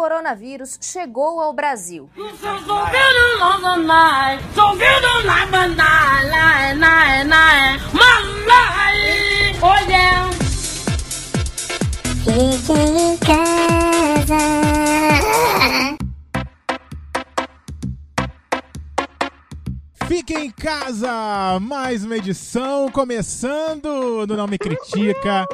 coronavírus chegou ao Brasil. Fique em casa. Em casa, mais uma edição começando no Não Me Critica.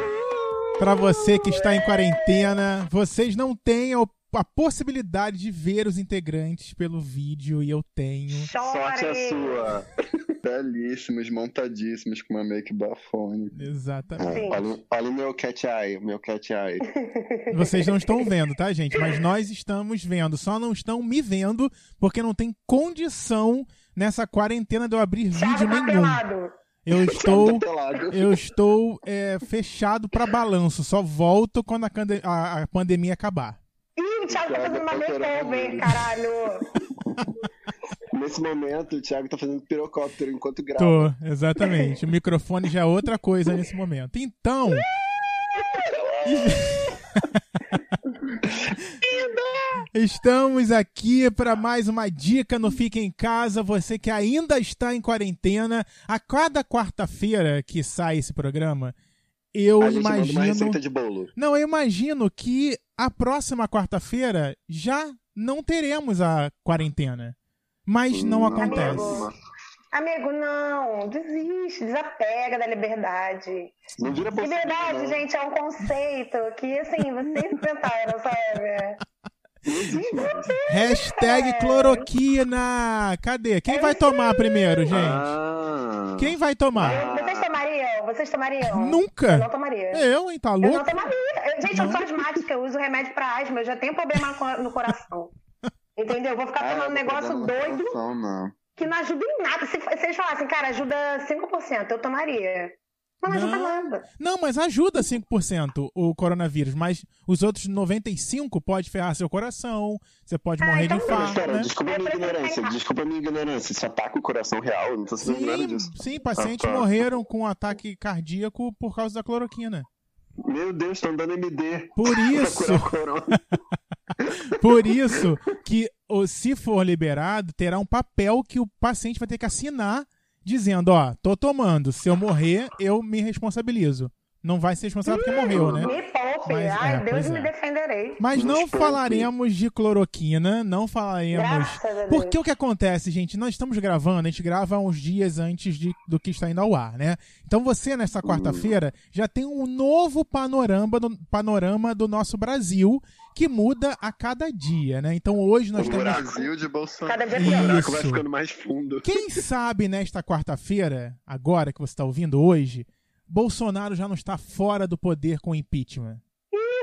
Para você que está em quarentena, vocês não têm a, a possibilidade de ver os integrantes pelo vídeo e eu tenho. Sorte a sua. Belíssimos, montadíssimos, com uma make bafone. Exatamente. Olha, olha o meu cat eye, o meu cat eye. Vocês não estão vendo, tá, gente? Mas nós estamos vendo. Só não estão me vendo porque não tem condição nessa quarentena de eu abrir vídeo tá nenhum. pelado. Eu estou, Tá pelado. eu estou é, fechado para balanço. Só volto quando a, a- a pandemia acabar. O Thiago tá fazendo uma makeover, caralho. Nesse momento, o Thiago tá fazendo pirocóptero enquanto grava. Tô, exatamente. O microfone já é outra coisa nesse momento. Então. Estamos aqui para mais uma dica no Fique em Casa. Você que ainda está em quarentena, a cada quarta-feira que sai esse programa, eu a gente manda uma imagino. receita de bolo. Não, eu imagino que a próxima quarta-feira já não teremos a quarentena. Mas não acontece. amigo. Amigo, não. Desiste, desapega da liberdade. Não vira. Liberdade, não. gente, é um conceito que, assim, vocês inventaram, sabe? Hashtag cloroquina. Cadê? Quem vai tomar primeiro, gente? Ah. Quem vai tomar? Vocês tomariam? Vocês tomariam? Eu não Nunca. tomaria. Eu, hein? Tá Eu não louco? tomaria. Gente, eu sou asmática, eu uso remédio pra asma, eu já tenho problema no coração. Entendeu? Eu vou ficar Ah, tomando um negócio doido situação, não. que não ajuda em nada. Se, se eles falassem, cara, ajuda 5%, eu tomaria. Mas não ajuda Não. nada. Não, mas ajuda 5% o coronavírus, mas os outros 95% pode ferrar seu coração, você pode Ah, morrer de então Mas, infarto, pera, né? desculpa a É, minha que ignorância. Desculpa a minha ignorância. Isso ataca o coração real. Eu não tô sabendo nada Sim, disso. sim, pacientes Ah, tá. morreram com ataque cardíaco por causa da cloroquina. Meu Deus, estão dando MD. Por isso, por isso que se for liberado, terá um papel que o paciente vai ter que assinar dizendo, ó, tô tomando, se eu morrer, eu me responsabilizo. Não vai ser responsável porque morreu, né? Me poupe. Mas, Ai, é, Deus me é. defenderei. Mas não Desculpe. falaremos de cloroquina, não falaremos. Graças a Deus. Porque o que acontece, gente? Nós estamos gravando, a gente grava uns dias antes de- do que está indo ao ar, né? Então você, nessa quarta-feira, já tem um novo panorama do, panorama do nosso Brasil que muda a cada dia, né? Então hoje nós O temos. Brasil de Bolsonaro. Cada dia Isso. pior. Vai ficando mais fundo. Quem sabe nesta quarta-feira, agora que você está ouvindo hoje, Bolsonaro já não está fora do poder com impeachment.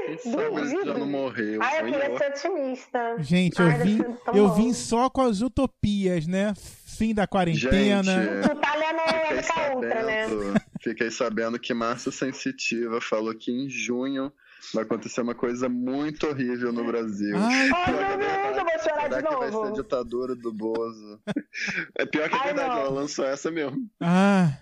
Quem sabe ele já não morreu. Ai, eu queria ser otimista. Gente, eu Ai, vim, eu bom. vim só com as utopias, né? Fim da quarentena. Gente, Tu tá lendo Fiquei MK Ultra, né? sabendo, fiquei sabendo que Massa Sensitiva falou que em junho vai acontecer uma coisa muito horrível no Brasil. Ai, Ai, meu Deus, eu vou chorar Será de que vai ser a novo. ditadura do Bozo? É pior que a Ai, verdade, não. ela lançou essa mesmo. Ah.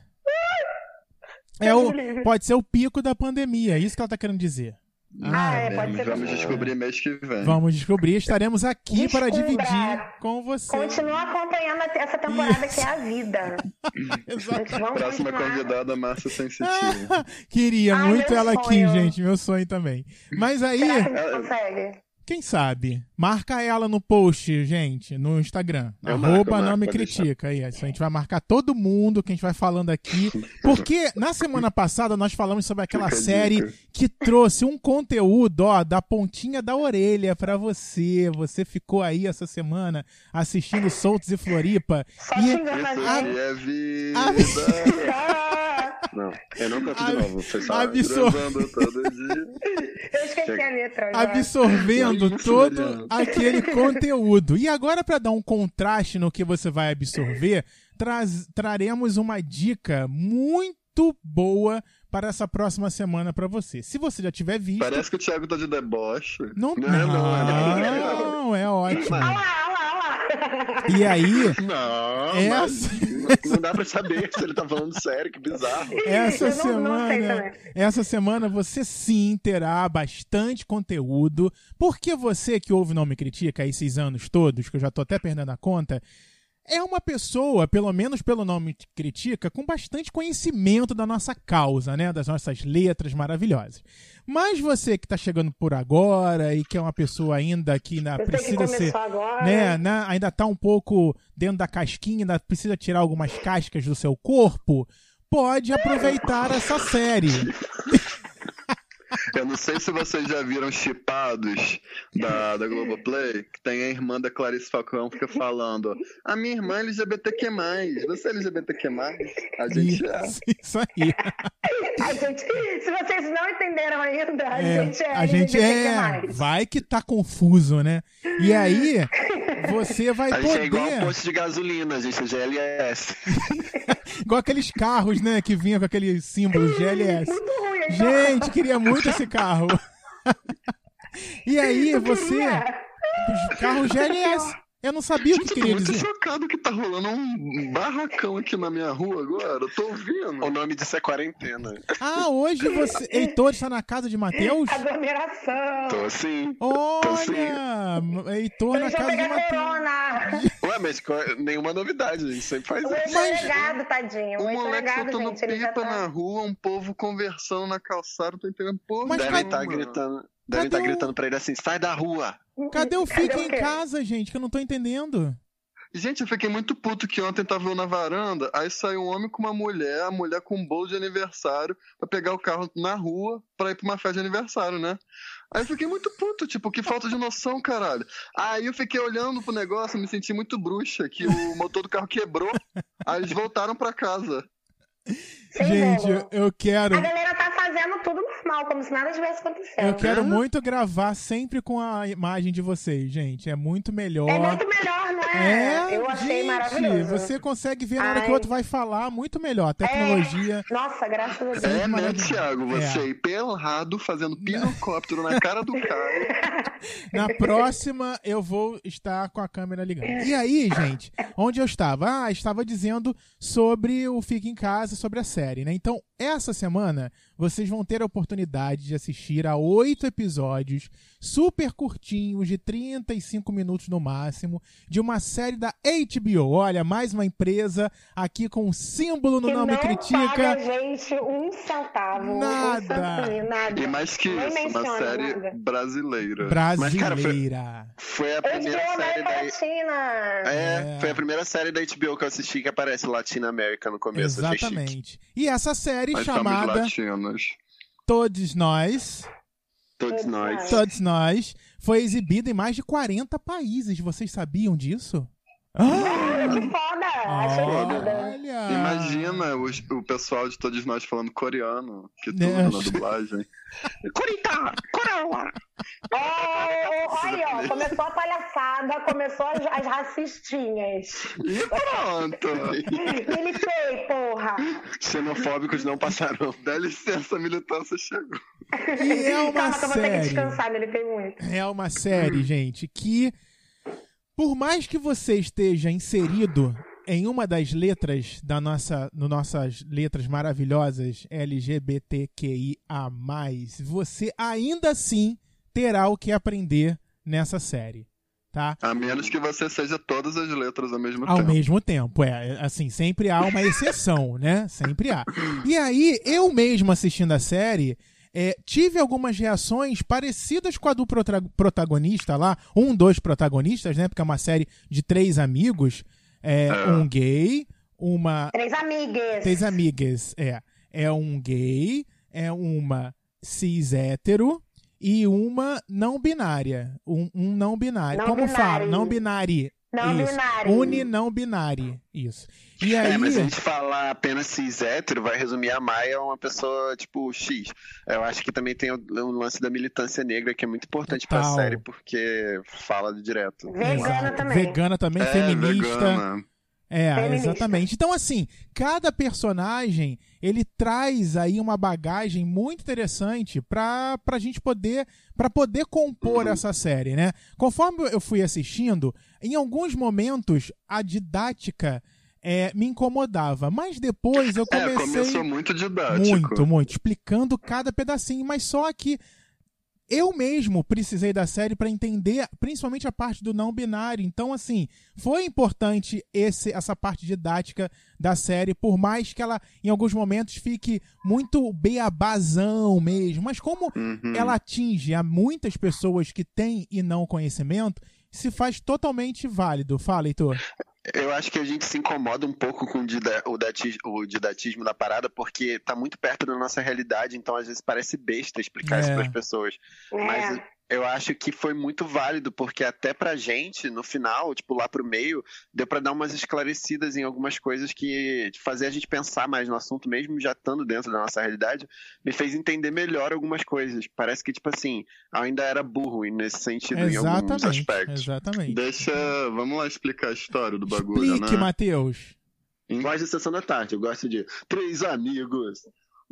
É o, pode ser o pico da pandemia, é isso que ela tá querendo dizer. Ah, é, É, pode ser vamos descobrir mês que vem. Vamos descobrir, estaremos aqui para Descubra. dividir com você. Continua acompanhando essa temporada que é a vida. Vamos Próxima continuar. convidada, Massa Sensitiva. Queria Ai, muito ela aqui, sonho. gente, meu sonho também. Mas aí, Será que a gente consegue? Quem sabe? Marca ela no post, gente, no Instagram. Eu arroba marco, não marco, me critica. Aí, a gente vai marcar todo mundo que a gente vai falando aqui. Porque na semana passada nós falamos sobre aquela Fica a série dica. que trouxe um conteúdo, ó, da pontinha da orelha pra você. Você ficou aí essa semana assistindo Soltos e Floripa. Só E- a a- é vida. Ah, Não, eu não canto de novo. Foi só absor- todo dia. Eu esqueci a letra. agora. absorvendo todo aquele conteúdo. E agora, para dar um contraste no que você vai absorver, traz- traremos uma dica muito boa para essa próxima semana para você. Se você já tiver visto. Parece que o Thiago tá de deboche. Não, não, é não, não, é ótimo. Olha lá, olha lá, olha lá. E aí, Não, Essa- mas- Não dá pra saber se ele tá falando sério, que bizarro. Essa Eu não- não sei semana, também. essa semana você sim terá bastante conteúdo, porque você que ouve Não Me Critica esses anos todos, que eu já tô até perdendo a conta, é uma pessoa, pelo menos pelo Nome Critica, com bastante conhecimento da nossa causa, né, das nossas letras maravilhosas. Mas você que tá chegando por agora e que é uma pessoa ainda que ainda Eu que precisa começou ser agora. né, né, ainda tá um pouco dentro da casquinha, ainda precisa tirar algumas cascas do seu corpo, pode aproveitar essa série. Eu não sei se vocês já viram Chipados da, da Globoplay, que tem a irmã da Clarice Falcão que fica falando: A minha irmã é LGBTQ. Você é LGBTQ? A gente é. Isso, isso aí. A gente, se vocês não entenderam ainda, a É, gente é. a gente é. LGBTQ+. Vai que tá confuso, né? E aí, você vai A gente é igual um poder. posto de gasolina, a gente é GLS. Igual aqueles carros, né? Que vinha com aquele símbolo GLS. Muito ruim. Gente, queria muito esse carro. E aí, você. Carro GLS. Eu não sabia o que Gente, eu tô queria muito dizer. chocado que tá rolando um barracão aqui na minha rua agora. Eu tô ouvindo. O nome disso é quarentena. Ah, hoje você. Heitor está na casa de Matheus? Aglomeração. Tô assim. Olha! Heitor na Eles vão casa de Matheus. Ué, mas co- nenhuma novidade, a gente sempre faz O isso. empregado, tadinho. O Um moleque empregado, soltando gente, ele já pipa tá... na rua, um povo conversando na calçada, tô entendendo porra. Mas cadê- estar gritando. Devem estar o- gritando pra ele assim, sai da rua. Cadê o Cadê Fica o em casa, gente? Que eu não tô entendendo. Gente, eu fiquei muito puto que ontem tava eu na varanda, aí saiu um homem com uma mulher, a mulher com um bolo de aniversário, pra pegar o carro na rua pra ir pra uma festa de aniversário, né? Aí eu fiquei muito puto, tipo, que falta de noção, caralho. Aí eu fiquei olhando pro negócio, me senti muito bruxa, que o motor do carro quebrou, aí eles voltaram pra casa. Gente, eu, eu quero. Fazendo tudo normal, como se nada tivesse acontecendo. Eu quero Hã? muito gravar sempre com a imagem de vocês, gente. É muito melhor. É muito melhor, não é? É, Eu achei gente, maravilhoso. Você consegue ver na hora que o Ai. outro vai falar muito melhor. A tecnologia. Nossa, graças a Deus. É, né. Thiago? Você É. aí pelado, fazendo pirocóptero na cara do cara. Na próxima eu vou estar com a câmera ligada. E aí, gente, onde eu estava? Ah, estava dizendo sobre o Fica em Casa, sobre a série, né? Então, essa semana vocês vão ter a oportunidade de assistir a oito episódios super curtinhos, de 35 minutos no máximo, de uma série da HBO. Olha, mais uma empresa aqui com um símbolo no que nome não paga Critica. a gente um centavo. Nada. Um nada. E mais que Nem isso, uma série nada. brasileira. Mas, cara, foi- Brasileira. Foi a HBO primeira série América da. Latina. É, É. foi a primeira série da HBO que eu assisti que aparece Latina América no começo. Exatamente. E essa série somos chamada latinos. Todos Nós, Todos nós. Todos Nós, foi exibida em mais de 40 países. Vocês sabiam disso? Ah, Que foda! Achei foda. olha! Imagina os- o pessoal de todos nós falando coreano, que tudo Né? na dublagem. Corita! Coroa! Oh, aí, ó, começou a palhaçada, começou as, as racistinhas. E pronto! Militei, porra! Xenofóbicos não passarão. Dá licença, a militância chegou. E é uma Calma, que eu vou ter que série. descansar, militei muito. É uma série, gente, que por mais que você esteja inserido em uma das letras da nossa, no nossas letras maravilhosas LGBTQIA+, você ainda assim terá o que aprender nessa série, tá? A menos que você seja todas as letras ao mesmo Ao tempo. mesmo tempo, é. Assim, sempre há uma exceção, né? Sempre há. E aí, eu mesmo assistindo a série, é, tive algumas reações parecidas com a do protagonista lá, um dos protagonistas, né? Porque é uma série de três amigos, é, um gay, uma Três amigas. Três amigas, é. É um gay, é uma cis hétero e uma não binária. Um, um não binário. Não Como binário. fala? Não binário. Não Isso. binário. Uni não binário. Isso. E aí. É, mas se a gente falar apenas cis hétero, vai resumir a Maia a uma pessoa, tipo, X. Eu acho que também tem o, o lance da militância negra, que é muito importante pra Total. série, porque fala direto. Vegana Exato. também. Vegana também, É, feminista. vegana. É, Feminista. exatamente. Então, assim, cada personagem ele traz aí uma bagagem muito interessante pra, pra gente poder para poder compor essa série, né? Conforme eu fui assistindo, em alguns momentos a didática é, me incomodava. Mas depois eu É, comecei. começou muito didático. Muito, muito. Explicando cada pedacinho. Mas só que eu mesmo precisei da série para entender, principalmente a parte do não binário. Então, assim, foi importante esse, essa parte didática da série, por mais que ela, em alguns momentos, fique muito beabazão mesmo. Mas como Uhum. ela atinge a muitas pessoas que têm e não conhecimento, se faz totalmente válido. Fala, Heitor. Eu acho que a gente se incomoda um pouco com o dida- o dati- o didatismo da parada, porque tá muito perto da nossa realidade, então às vezes parece besta explicar isso É. para as pessoas. Mas É. eu acho que foi muito válido, porque até pra gente, no final, tipo, lá pro meio, deu pra dar umas esclarecidas em algumas coisas que fazer a gente pensar mais no assunto, mesmo já estando dentro da nossa realidade, me fez entender melhor algumas coisas. Parece que, tipo assim, eu ainda era burro nesse sentido, em alguns Exatamente. aspectos. Exatamente. Deixa. Vamos lá explicar a história do bagulho, Explique, né? Matheus. Gosto de Sessão da Tarde, eu gosto de Três Amigos.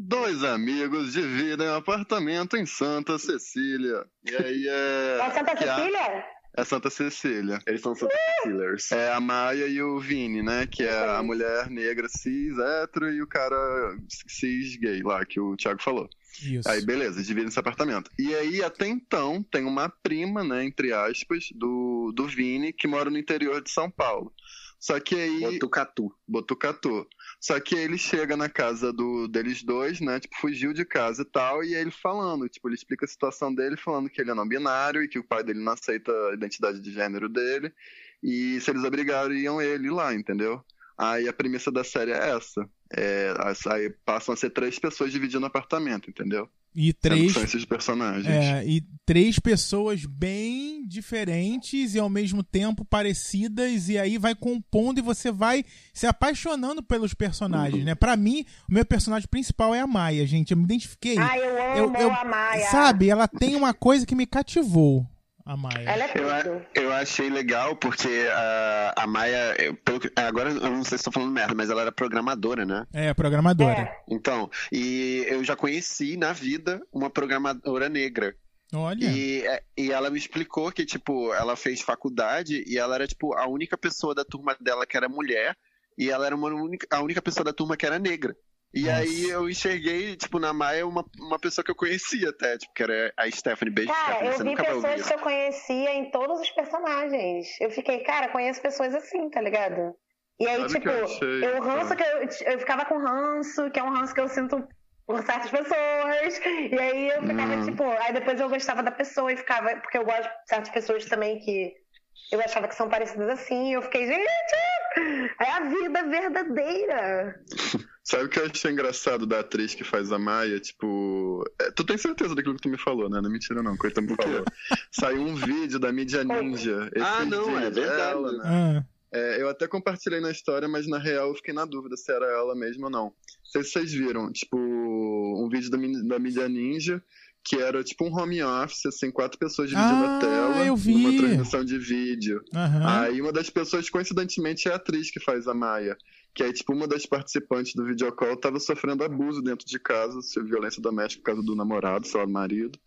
Dois amigos dividem um apartamento em Santa Cecília. E aí é. É Santa Cecília? É Santa Cecília. Eles são Santa Killers. É a Maia e o Vini, né? Que é a mulher negra cis, hétero, e o cara cis gay lá, que o Thiago falou. Isso. Aí, beleza, dividem esse apartamento. E aí, até então, tem uma prima, né, entre aspas, do, do Vini, que mora no interior de São Paulo. Só que aí. Botucatu. Botucatu. Só que ele chega na casa do, deles dois, né? Tipo, fugiu de casa e tal, e ele falando, tipo, ele explica a situação dele, falando que ele é não binário e que o pai dele não aceita a identidade de gênero dele. E se eles obrigariam ele lá, entendeu? Aí a premissa da série é essa. É, aí passam a ser três pessoas dividindo apartamento, entendeu? E três São esses personagens. É, e três pessoas bem diferentes e ao mesmo tempo parecidas, e aí vai compondo e você vai se apaixonando pelos personagens, né? Pra mim, o meu personagem principal é a Maia, gente. Eu me identifiquei. Ai, eu amo Eu- eu- a Maia. Sabe, ela tem uma coisa que me cativou, a Maia. Ela é Eu, tudo. eu achei legal porque a, a Maia, eu- pelo agora eu não sei se estou falando merda, mas ela era programadora, né? É, programadora. É. Então, e eu já conheci na vida uma programadora negra. Olha. E, é, e ela me explicou que, tipo, ela fez faculdade e ela era, tipo, a única pessoa da turma dela que era mulher e ela era uma única, a única pessoa da turma que era negra. E Nossa. aí eu enxerguei, tipo, na Maia uma, uma pessoa que eu conhecia até, tipo, que era a Stephanie. Beijo, Cara, Stephanie, eu vi pessoas que eu conhecia em todos os personagens. Eu fiquei, cara, conheço pessoas assim, tá ligado? E aí, Sabe tipo, eu achei- eu ranço que eu, eu ficava com ranço, que é um ranço que eu sinto por certas pessoas. E aí eu ficava, Hum. tipo, aí depois eu gostava da pessoa e ficava, porque eu gosto de certas pessoas também que eu achava que são parecidas assim, e eu fiquei, gente, é a vida verdadeira. Sabe o que eu achei engraçado da atriz que faz a Maia? Tipo. é, tu tem certeza daquilo que tu me falou, né? Não é mentira, não. Coisa me falou. Saiu um vídeo da mídia ninja. Ah, esses não, é verdade. ela, né? Ah, É, eu até compartilhei na história, mas na real eu fiquei na dúvida se era ela mesmo ou não. Não sei se vocês viram, tipo, um vídeo da, da mídia ninja. Que era tipo um home office, assim, quatro pessoas dividindo Ah, a tela eu vi. numa transmissão de vídeo. aham. Aí uma das pessoas, coincidentemente, é a atriz que faz a Maia. Que aí, tipo, uma das participantes do videocall tava sofrendo abuso dentro de casa, se- violência doméstica por causa do namorado, sei lá, do marido.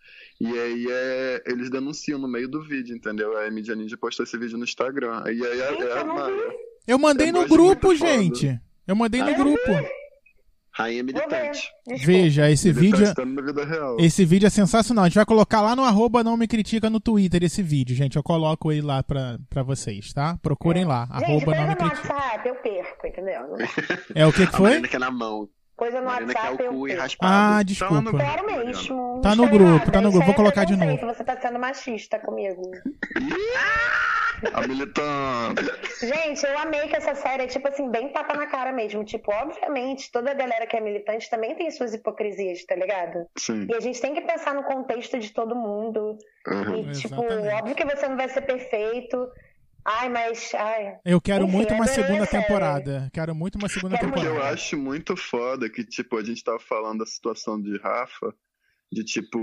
E aí é, eles denunciam no meio do vídeo, entendeu? Aí a Mídia Ninja postou esse vídeo no Instagram. Aí é, é a Maia. Eu mandei eu no grupo, gente. Eu mandei no grupo. Rainha militante. Veja, esse Ele vídeo. tá real. Esse vídeo é sensacional. A gente vai colocar lá no arroba não me critica no Twitter esse vídeo, gente. Eu coloco ele lá pra, pra vocês, tá? Procurem lá. Gente, arroba não me critica. WhatsApp eu perco, entendeu? É o que que A foi? Marina que é na mão. Coisa no Marina quer WhatsApp o eu cu e. Ah, desculpa. Sério mesmo. Tá no grupo, tá no grupo. Vou é colocar de novo. Você tá sendo machista comigo. A militante. Gente, eu amei que essa série é, tipo assim, bem tapa na cara mesmo. Tipo, obviamente, toda a galera que é militante também tem suas hipocrisias, tá ligado? Sim. E a gente tem que pensar no contexto de todo mundo. Uhum. E, tipo, Exatamente. óbvio que você não vai ser perfeito. Ai, mas. Ai. Eu quero Enfim, muito uma segunda temporada. Quero muito uma segunda Quero muito. Eu temporada. acho muito foda que, tipo, a gente tava falando da situação de Rafa, de tipo.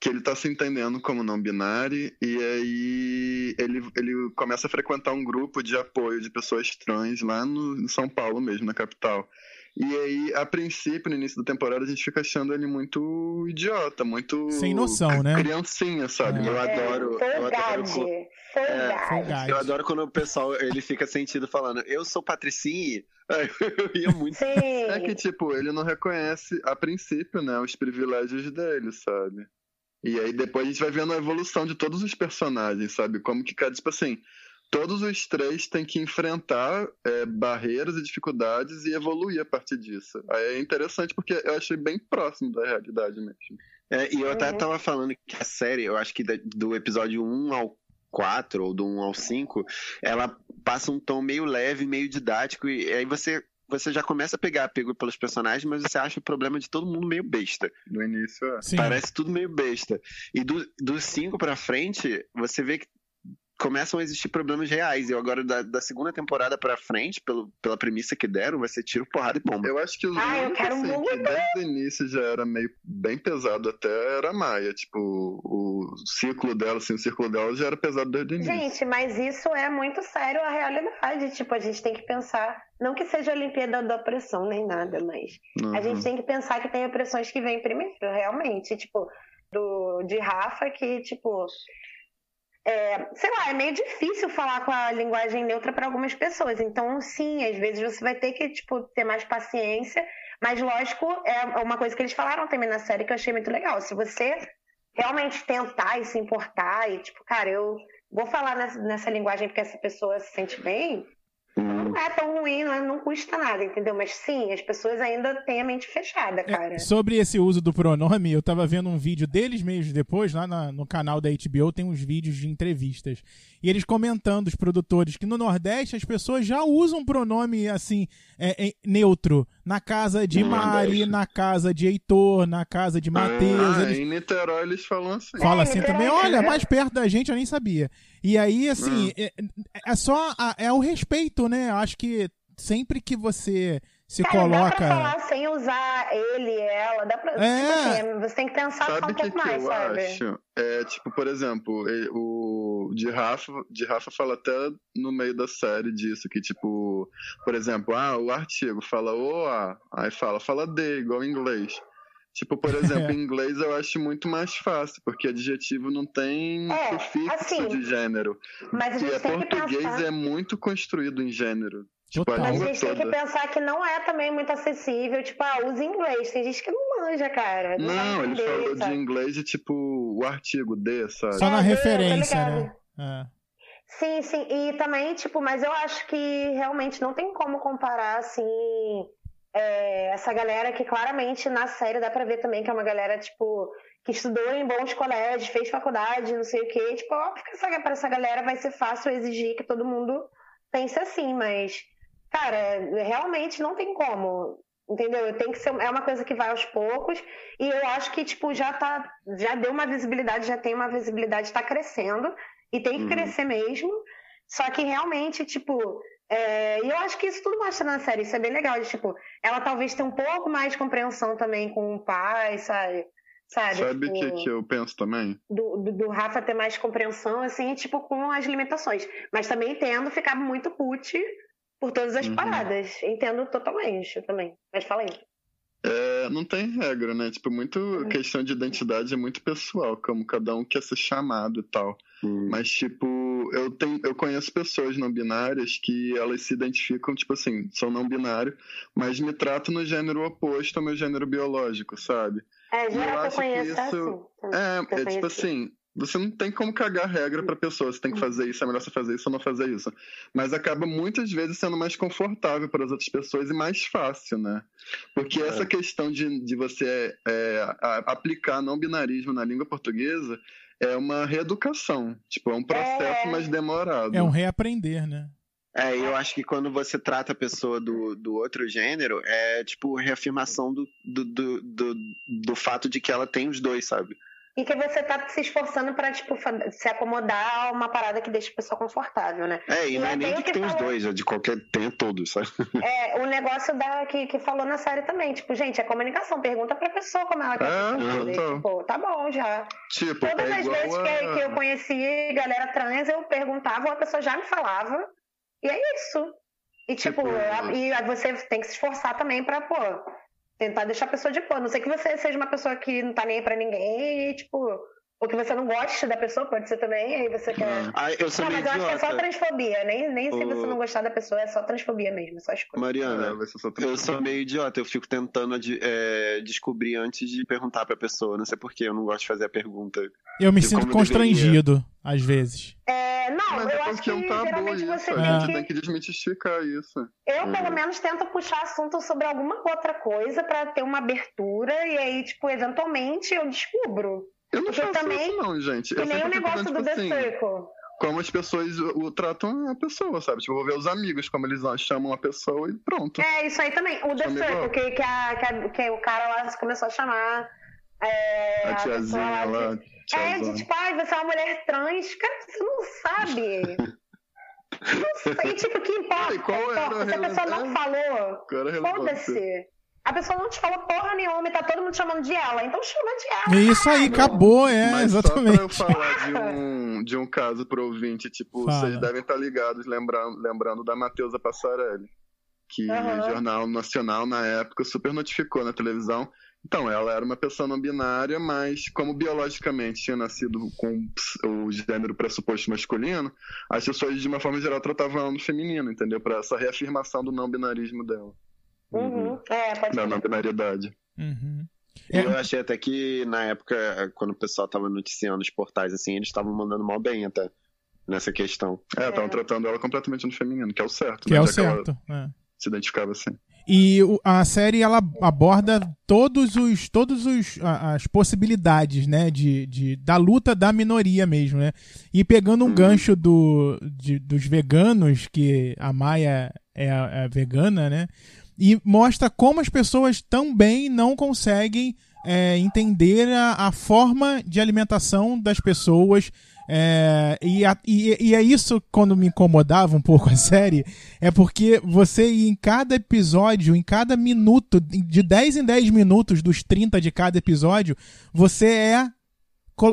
que ele tá se entendendo como não binário, e aí ele, ele começa a frequentar um grupo de apoio de pessoas trans lá no, em São Paulo mesmo, na capital. E aí, a princípio, no início da temporada, a gente fica achando ele muito idiota, muito. Sem noção, né? Criancinha, sabe? É. Eu adoro. eu. Folgade. eu adoro quando o pessoal ele fica sentido falando, eu sou patricinha. Eu ria muito. Sim. É que, tipo, ele não reconhece, a princípio, né, os privilégios dele, sabe? E aí depois a gente vai vendo a evolução de todos os personagens, sabe? Como que, cara, tipo assim, todos os três têm que enfrentar é, barreiras e dificuldades e evoluir a partir disso. Aí é interessante porque eu achei bem próximo da realidade mesmo. É, e eu até Uhum. tava falando que a série, eu acho que do episódio 1 ao 4, ou do 1 ao 5, ela passa um tom meio leve, meio didático, e aí você, você já começa a pegar apego pelos personagens, mas você acha o problema de todo mundo meio besta. No início, é. Sim. Parece tudo meio besta. E do, do 5 pra frente, você vê que começam a existir problemas reais. E agora, da, da segunda temporada pra frente, pelo, pela premissa que deram, vai ser tiro, porrada e bomba. Eu acho que os Ah, eu únicos, quero assim, muito. que desde o início já era meio bem pesado até era a Maia. Tipo, o ciclo dela, assim, o círculo dela já era pesado desde o início. Gente, mas isso é muito sério a realidade. Tipo, a gente tem que pensar. Não que seja a Olimpíada da opressão nem nada, mas a Uhum. gente tem que pensar que tem opressões que vêm primeiro, realmente. Tipo, do, de Rafa, que, tipo. É, sei lá, é meio difícil falar com a linguagem neutra para algumas pessoas. Então, sim, às vezes você vai ter que, tipo, ter mais paciência. Mas, lógico, é uma coisa que eles falaram também na série que eu achei muito legal. Se você realmente tentar e se importar e, tipo, cara, eu vou falar nessa, nessa linguagem porque essa pessoa se sente bem. Não é tão ruim, não, é- não custa nada, entendeu? Mas sim, as pessoas ainda têm a mente fechada, cara. É, sobre esse uso do pronome, eu tava vendo um vídeo deles mesmos depois, lá na- no canal da HBO, tem uns vídeos de entrevistas. E eles comentando, os produtores, que no Nordeste as pessoas já usam pronome assim, é, é, neutro. Na casa de No Mari, Nordeste. na casa de Heitor, na casa de Matheus. Ah, eles em Niterói eles falam assim. Fala É, assim literalmente, também, olha, mais perto da gente eu nem sabia. E aí, assim, é, é só a- é o respeito, né? Eu acho que sempre que você se Cara, dá pra coloca. falar sem usar ele, ela, dá pra. É. tipo assim, você tem que pensar só Sabe um o que, pouco que mais, eu sabe? acho? É, tipo, por exemplo, o de Rafa, de Rafa fala até no meio da série disso, que tipo, por exemplo, ah, o artigo fala o a, aí fala, fala de, igual em inglês. Tipo, por exemplo, É. em inglês eu acho muito mais fácil, porque adjetivo não tem É, sufixo assim, de gênero. Mas a E gente é tem que português pensar. é muito construído em gênero. Tipo, a Mas a gente tem que toda. pensar que não é também muito acessível. Tipo, ah, usa inglês. Tem gente que não manja, cara. Não, Não, ele entender, falou de sabe? inglês de tipo o artigo de, sabe? Só na É, referência, tá né? É. Sim, sim. E também, tipo, mas eu acho que realmente não tem como comparar, assim, é, essa galera que claramente na série dá pra ver também que é uma galera, tipo, que estudou em bons colégios, fez faculdade, não sei o quê. Tipo, óbvio que essa, pra essa galera vai ser fácil exigir que todo mundo pense assim, mas, cara, realmente não tem como. Entendeu? Tem que ser, é uma coisa que vai aos poucos, e eu acho que, tipo, já tá, já deu uma visibilidade, já tem uma visibilidade, tá crescendo, e tem que Uhum. crescer mesmo. Só que realmente, tipo, é, e eu acho que isso tudo mostra na série, isso é bem legal. De, tipo, ela talvez tenha um pouco mais de compreensão também com o pai, sabe? Sabe, Sabe o tipo, que, que eu penso também? do, do, do Rafa ter mais compreensão, assim, tipo, com as limitações. Mas também entendo ficar muito put por todas as Uhum. paradas. Entendo totalmente também. Mas fala aí. É, não tem regra, né? Tipo, muito Uhum. questão de identidade é muito pessoal, como cada um quer ser chamado e tal. Hum. Mas, tipo, eu, tenho, eu conheço pessoas não binárias que elas se identificam, tipo assim, são não binário, mas me tratam no gênero oposto ao meu gênero biológico, sabe? É, que eu acho que conheço é isso- assim. É, é tipo assim, você não tem como cagar regra pra pessoa, você tem que fazer isso, é melhor você fazer isso ou não fazer isso. Mas acaba muitas vezes sendo mais confortável para as outras pessoas e mais fácil, né? Porque essa questão de, de você é, aplicar não binarismo na língua portuguesa é uma reeducação. Tipo, é um processo É. mais demorado. É um reaprender, né? É, e eu acho que quando você trata a pessoa do, do outro gênero, é tipo reafirmação do, do, do, do, do fato de que ela tem os dois, sabe? E que você tá se esforçando pra, tipo, se acomodar a uma parada que deixa a pessoa confortável, né? É, e E não é nem que que tem os dois, é de qualquer. Tem todos, sabe? É, o negócio da, que, que falou na série também, tipo, gente, é comunicação, pergunta pra pessoa como ela quer É, total. Tipo, tá bom já. Tipo, Todas é as vezes que, a- que eu conheci galera trans, eu perguntava, a pessoa já me falava. E é isso. E, tipo, Tipo, a- e você tem que se esforçar também pra, pô, tentar deixar a pessoa de. A Não sei que você seja uma pessoa que não tá nem aí pra ninguém e, tipo, ou que você não goste da pessoa, pode ser também, aí você quer. Ai, eu sou Não, meio mas eu acho que é só transfobia. Nem, nem se você não gostar da pessoa, é só transfobia mesmo, só escolha. Mariana, É, eu sou meio idiota. Eu fico tentando é, descobrir antes de perguntar pra pessoa. Não sei porquê, eu não gosto de fazer a pergunta. Eu me sinto constrangido, às vezes. É, não, Mas eu é acho porque que é um tabu geralmente isso. você tem É. gente que. tem que desmitificar isso. Eu, Uhum. pelo menos, tento puxar assunto sobre alguma outra coisa pra ter uma abertura e aí, tipo, eventualmente eu descubro. Eu não Porque também- isso não, gente. Que Eu nem o negócio do tipo The assim, Circle. como as pessoas o, tratam a pessoa, sabe? Tipo, vou ver os amigos, como eles chamam a pessoa e pronto. É, isso aí também. O The Chama Circle, igual. que, que, a- que, a- que o cara lá começou a chamar. É, a pessoa tiazinha de- lá. É, de tipo, ai, você é uma mulher trans. Cara, você não sabe. não sei, tipo, que importa? E qual importa? Se a pessoa não relevância? falou, foda-se. A pessoa não te falou porra nenhuma e tá todo mundo chamando de ela. Então chama de ela. É isso aí, acabou, é, Mas exatamente. só pra eu falar de um, de um caso pro ouvinte, tipo, Fala. vocês devem estar ligados, lembrando, lembrando da Mateusa Passarelli, que Aham. o Jornal Nacional, na época, super notificou na televisão. Então, ela era uma pessoa não binária, mas como biologicamente tinha nascido com o gênero pressuposto masculino, as pessoas, de uma forma geral, tratavam ela no feminino, entendeu? Pra essa reafirmação do não binarismo dela, Uhum. É, pode ser. não binariedade. Uhum. E É. eu achei até que na época, quando o pessoal tava noticiando os portais assim, eles estavam mandando mal bem até nessa questão. É, estavam É. tratando ela completamente no feminino, que é o certo, Que né? é o Já certo. é. se identificava assim. E a série ela aborda todos os todos os a- as possibilidades, né, de, de da luta da minoria mesmo, né? E pegando um Uhum. gancho do de- dos veganos que a Maia é, é vegana, né? E mostra como as pessoas também não conseguem é, entender a, a forma de alimentação das pessoas. é, e, a- e- e é isso quando me incomodava um pouco a série, é porque você em cada episódio, em cada minuto, de 10 em 10 minutos dos 30 de cada episódio, você é,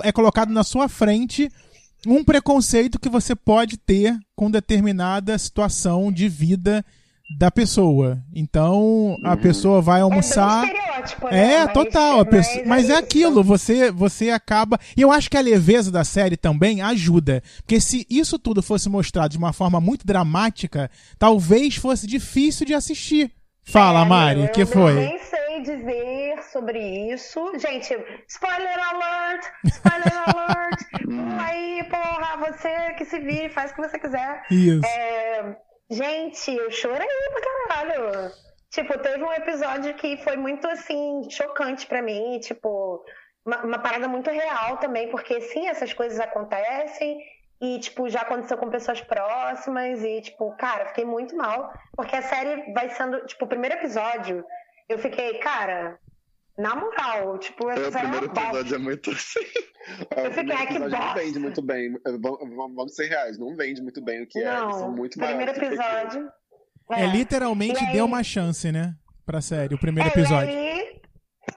é colocado na sua frente um preconceito que você pode ter com determinada situação de vida da pessoa. Então, a pessoa vai almoçar. É estereótipo, né? É, Mas- total. a pessoa- mas é isso. aquilo, você, você acaba. E eu acho que a leveza da série também ajuda. Porque se isso tudo fosse mostrado de uma forma muito dramática, talvez fosse difícil de assistir. Fala, É, Mari, eu o que foi? nem sei dizer sobre isso. Gente, spoiler alert! Spoiler alert! Aí, porra, você que se vire, faz o que você quiser. Isso. É, gente, eu chorei pra caralho. Tipo, teve um episódio que foi muito, assim, chocante pra mim. Tipo, uma, uma parada muito real também, porque sim, essas coisas acontecem. E, tipo, já aconteceu com pessoas próximas. E, tipo, cara, fiquei muito mal. Porque a série vai sendo. Tipo, o primeiro episódio, eu fiquei, cara, na moral, tipo, É, essa o série é primeiro episódio é muito assim. É, Eu fiquei, ai, que não bosta. vende muito bem. É, Vamos, ser reais, não vende muito bem o que é. Eles são Não, muito primeiro episódio. É, literalmente E aí- deu uma chance, né? Pra série, o primeiro É, episódio. E aí,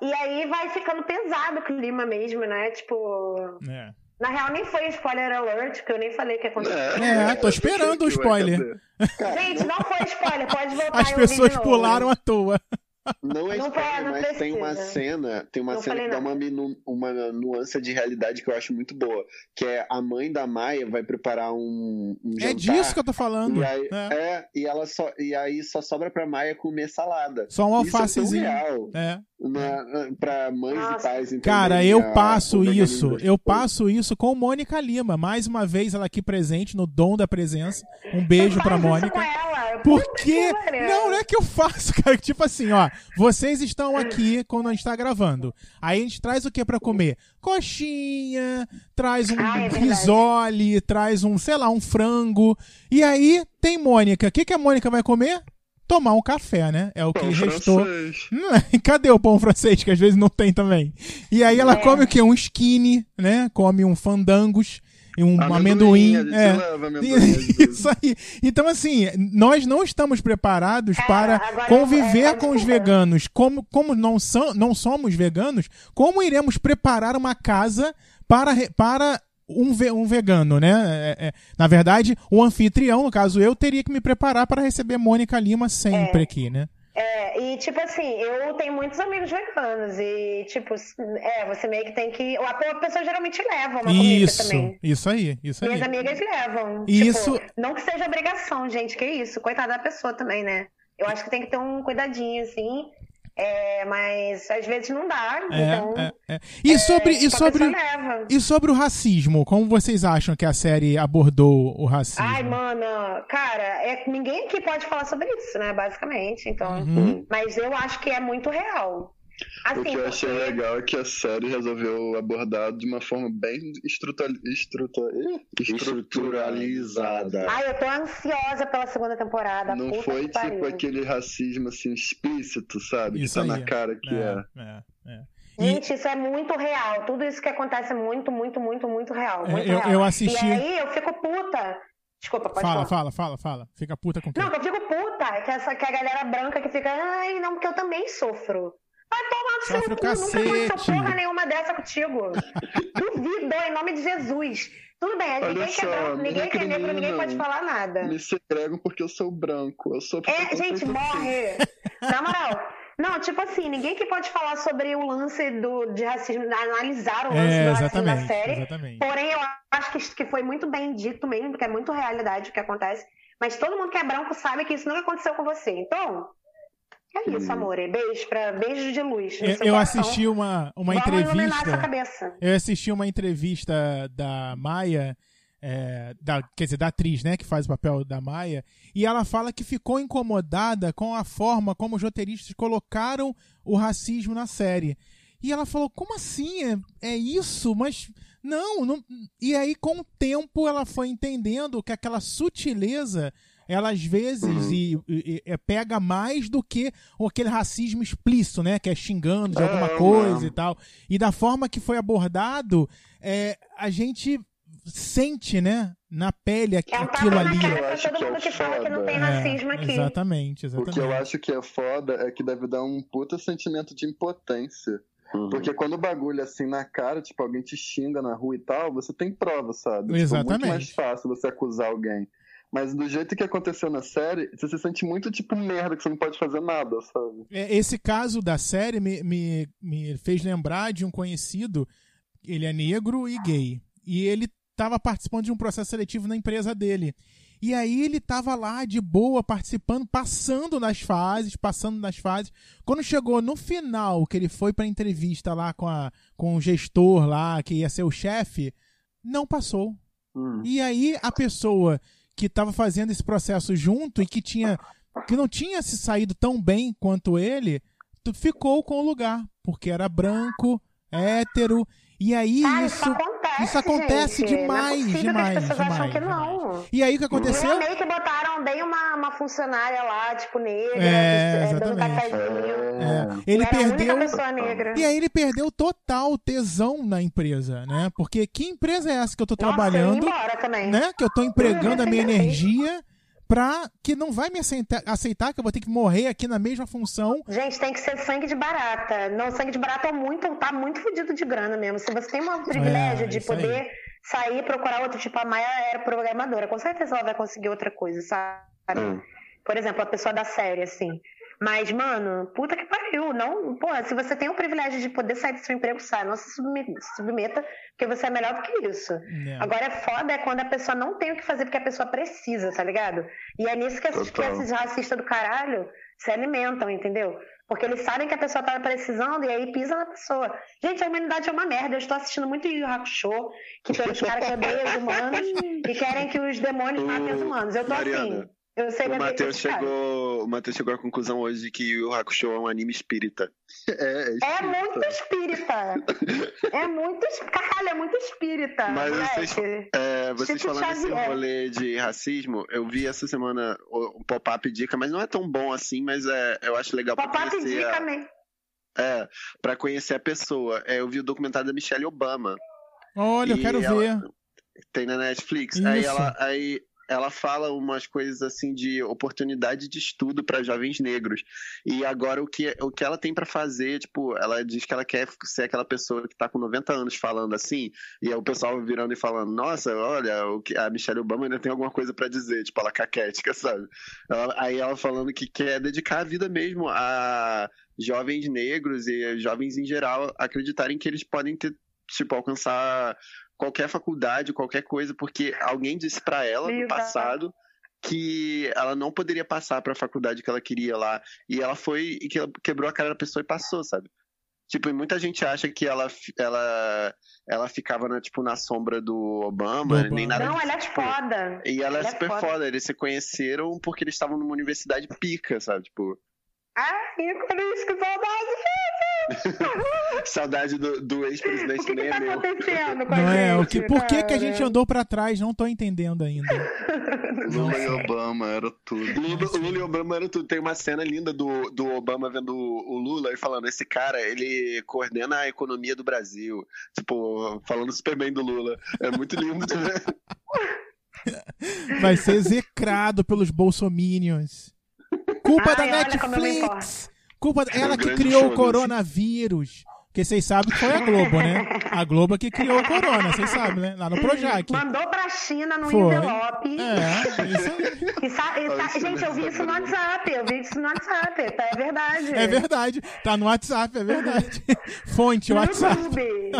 e aí vai ficando pesado o clima mesmo, né? Tipo. É. Na real, nem foi spoiler alert, que eu nem falei o que aconteceu. É, tô esperando o spoiler. Gente, não foi spoiler, pode voltar As pessoas pularam à toa. Não é Não spoiler, vai, não mas tem uma precisa. cena, tem uma Não cena que dá uma, minu- uma nuance de realidade que eu acho muito boa. Que é a mãe da Maia vai preparar um, um É jantar. disso que eu tô falando. E aí, É. é, e ela só e aí só sobra pra Maia comer salada. Só um Isso é tão alfacezinho. real É. na, pra mães Nossa. e pais Cara, eu a- passo isso, eu passo isso com Mônica Lima. Mais uma vez ela aqui presente no dom da presença. Um beijo pra faz isso Mônica. com ela. Porque. Que Não, não é que eu faço, cara. Tipo assim, ó. Vocês estão aqui quando a gente tá gravando. Aí a gente traz o que pra comer? Coxinha, traz um Ah, é risole, traz um, sei lá, um frango. E aí tem Mônica. O que, que a Mônica vai comer? Tomar um café, né? É o que Pão restou. francês. Não é? Cadê o pão francês, que às vezes não tem também? E aí ela É. come o quê? Um skinny, né? Come um fandangos um Amendoim, amendoim. a gente é. amendoim. Isso aí. Então, assim, nós não estamos preparados É, para agora conviver é, é com os veganos. Como, como não, são, não somos veganos, como iremos preparar uma casa para, para um, ve- um vegano, né? É- é- na verdade, o anfitrião, no caso eu, teria que me preparar para receber Mônica Lima sempre aqui, né? É, e tipo assim, eu tenho muitos amigos veganos e tipo, é, você meio que tem que. A a pessoa geralmente leva uma comida Isso, também. isso aí, isso aí. Minhas amigas levam. Isso- Tipo, não que seja obrigação, gente, que isso. Coitada da pessoa também, né? Eu acho que tem que ter um cuidadinho, assim. É, mas às vezes não dá, então. É, é, é. E sobre, tipo, e a sobre, e sobre o racismo, como vocês acham que a série abordou o racismo? Ai, mano, cara, é, ninguém aqui pode falar sobre isso, né? Basicamente. Então. Uhum. Mas eu acho que é muito real. Assim, O que eu achei porque- legal é que a série resolveu abordar de uma forma bem estrutura, estrutura, Estruturalizada. Ai, eu tô ansiosa pela segunda temporada. Não puta foi que pariu. tipo aquele racismo assim explícito, sabe? Isso que tá aí. na cara que é. é, é. E- Gente, isso é muito real. Tudo isso que acontece é muito, muito, muito, muito real. É, Muito eu- real. eu assisti- E aí eu fico puta. Desculpa, pode fala, falar. fala, fala, fala. Fica puta com quem? Não, que eu fico puta. Que, essa, que a galera branca que fica. Ai, não, porque eu também sofro. Vai tomar no Sofre seu cu. Nunca aconteceu cacete. porra nenhuma dessa contigo. Duvido, em nome de Jesus. Tudo bem, Olha ninguém que é só, branco, não ninguém que é negro, ninguém pode falar nada. Me segregam porque eu sou branco. Eu sou É, gente, morre. Na moral. Não, tipo assim, ninguém que pode falar sobre o lance do, de racismo, analisar o lance É, do racismo da série. exatamente. Porém, eu acho que, que foi muito bem dito mesmo, porque é muito realidade o que acontece. Mas todo mundo que é branco sabe que isso não aconteceu com você. Então, é isso, amor. Beijo, pra, beijo de luz. Eu, eu assisti uma, uma Vamos entrevista. cabeça. Eu assisti uma entrevista da Maia, é, da, quer dizer, da atriz, né, que faz o papel da Maia, e ela fala que ficou incomodada com a forma como os roteiristas colocaram o racismo na série. E ela falou, como assim? É, é isso? Mas não, não. E aí, com o tempo, ela foi entendendo que aquela sutileza ela às vezes e, e- e pega mais do que aquele racismo explícito, né? Que é xingando de É, alguma é coisa mesmo. e tal. E da forma que foi abordado, é, a gente sente, né? Na pele aqu- É um aquilo na ali. cara Eu pra todo que é mundo o que fala que não tem É, racismo aqui. Exatamente, O que eu exatamente. acho que é foda é que deve dar um puta sentimento de impotência. Uhum. Porque quando o bagulho é assim na cara, tipo, alguém te xinga na rua e tal, você tem prova, sabe? Tipo, Exatamente. muito mais fácil você acusar alguém. Mas do jeito que aconteceu na série, você se sente muito tipo merda, que você não pode fazer nada, sabe? É, Esse caso da série me, me, me fez lembrar de um conhecido. Ele é negro e gay. E ele estava participando de um processo seletivo na empresa dele. E aí ele estava lá de boa, participando, passando nas fases, passando nas fases. Quando chegou no final, que ele foi para entrevista lá com, a, com o gestor lá, que ia ser o chefe, não passou. Hum. E aí a pessoa que estava fazendo esse processo junto e que tinha que não tinha se saído tão bem quanto ele, ficou com o lugar, porque era branco, hétero, e aí Cara, isso isso acontece. isso acontece demais, não é demais, que as pessoas acham demais, que não. E aí o que Eu aconteceu? amei que botaram bem uma, uma funcionária lá, tipo, negra, É, é, dando cafezinho. É, ele era a única perdeu pessoa negra. e aí ele perdeu total tesão na empresa, né? Porque que empresa é essa que eu tô Nossa, eu trabalhando? também. né? Que eu tô empregando a minha energia pra que não vai me aceitar, aceitar que eu vou ter que morrer aqui na mesma função. Gente, tem que ser sangue de barata. Não, sangue de barata é muito, tá muito fodido de grana mesmo. Se você tem um privilégio de É, aí. poder sair e procurar outro, tipo, a Maia era programadora, com certeza ela vai conseguir outra coisa, sabe? Hum. Por exemplo, a pessoa da série, assim. Mas, mano, puta que pariu. Não, porra, se você tem o privilégio de poder sair do seu emprego, sai. Não se subme- submeta, porque você é melhor do que isso. É. Agora é foda é quando a pessoa não tem o que fazer porque a pessoa precisa, tá ligado? E é nisso que esses, que esses racistas do caralho se alimentam, entendeu? Porque eles sabem que a pessoa tá precisando e aí pisa na pessoa. Gente, a humanidade é uma merda. Eu estou assistindo muito Yu Yu Hakusho, que tem os caras que odeiam os humanos e querem que os demônios matem os humanos. Eu tô Mariana, assim. Eu sei O Matheus chegou, o Matheus chegou à conclusão hoje de que o Hakusho é um anime espírita. É, é, É espírita. muito espírita. É muito. Caralho, é muito espírita. Mas moleque. vocês- É, vocês Chico falando desse rolê de racismo, eu vi essa semana o, o pop-up dica, mas não é tão bom assim, mas é, eu acho legal pra Pop-up conhecer, dica a, mesmo. é, pra conhecer a pessoa. É, eu vi o documentário da Michelle Obama. Olha, eu quero ela- ver. Tem na Netflix. Isso. Aí ela. Aí ela fala umas coisas assim de oportunidade de estudo para jovens negros. E agora o que, o que ela tem para fazer, tipo, ela diz que ela quer ser aquela pessoa que tá com 90 anos falando assim, e é o pessoal virando e falando: "Nossa, olha, a Michelle Obama ainda tem alguma coisa para dizer", tipo, ela caquética, sabe? Ela- aí ela falando que quer dedicar a vida mesmo a jovens negros e jovens em geral acreditarem que eles podem ter tipo alcançar qualquer faculdade, qualquer coisa, porque alguém disse pra ela no passado que ela não poderia passar pra faculdade que ela queria lá e ela foi e que ela quebrou a cara da pessoa e passou, sabe? Tipo, e muita gente acha que ela ela ela ficava na tipo na sombra do Obama, Do nem nada Não, disso, ela é tipo, foda. E ela, é Ela é super foda. foda. Eles se conheceram porque eles estavam numa universidade pica, sabe? Tipo, Ai, ícones, que saudade, saudade do, do O ex-presidente que, que nem que é tá meu. acontecendo com a Não é? O gente, que, por que, que a gente andou pra trás? Não tô entendendo ainda. Lula e Obama, era tudo. Lula, Lula e Obama era tudo. Tem uma cena linda do, do Obama vendo o o Lula e falando: esse cara, ele coordena a economia do Brasil. Tipo, falando super bem do Lula. É muito lindo de ver. Vai ser execrado pelos bolsominions. Culpa Ai, da olha como eu me Netflix. Culpa ela que criou o foda-se. coronavírus. Porque vocês sabem que foi a Globo, né? A Globo é que criou o corona, vocês sabem, né? Lá no Projac. Mandou pra China no Foi. envelope. É, isso aí. E sa- e sa- Olha, gente, eu vi isso no WhatsApp. Eu vi isso no WhatsApp. Tá, é verdade. É verdade. Tá no WhatsApp, é verdade. Fonte, No WhatsApp. YouTube.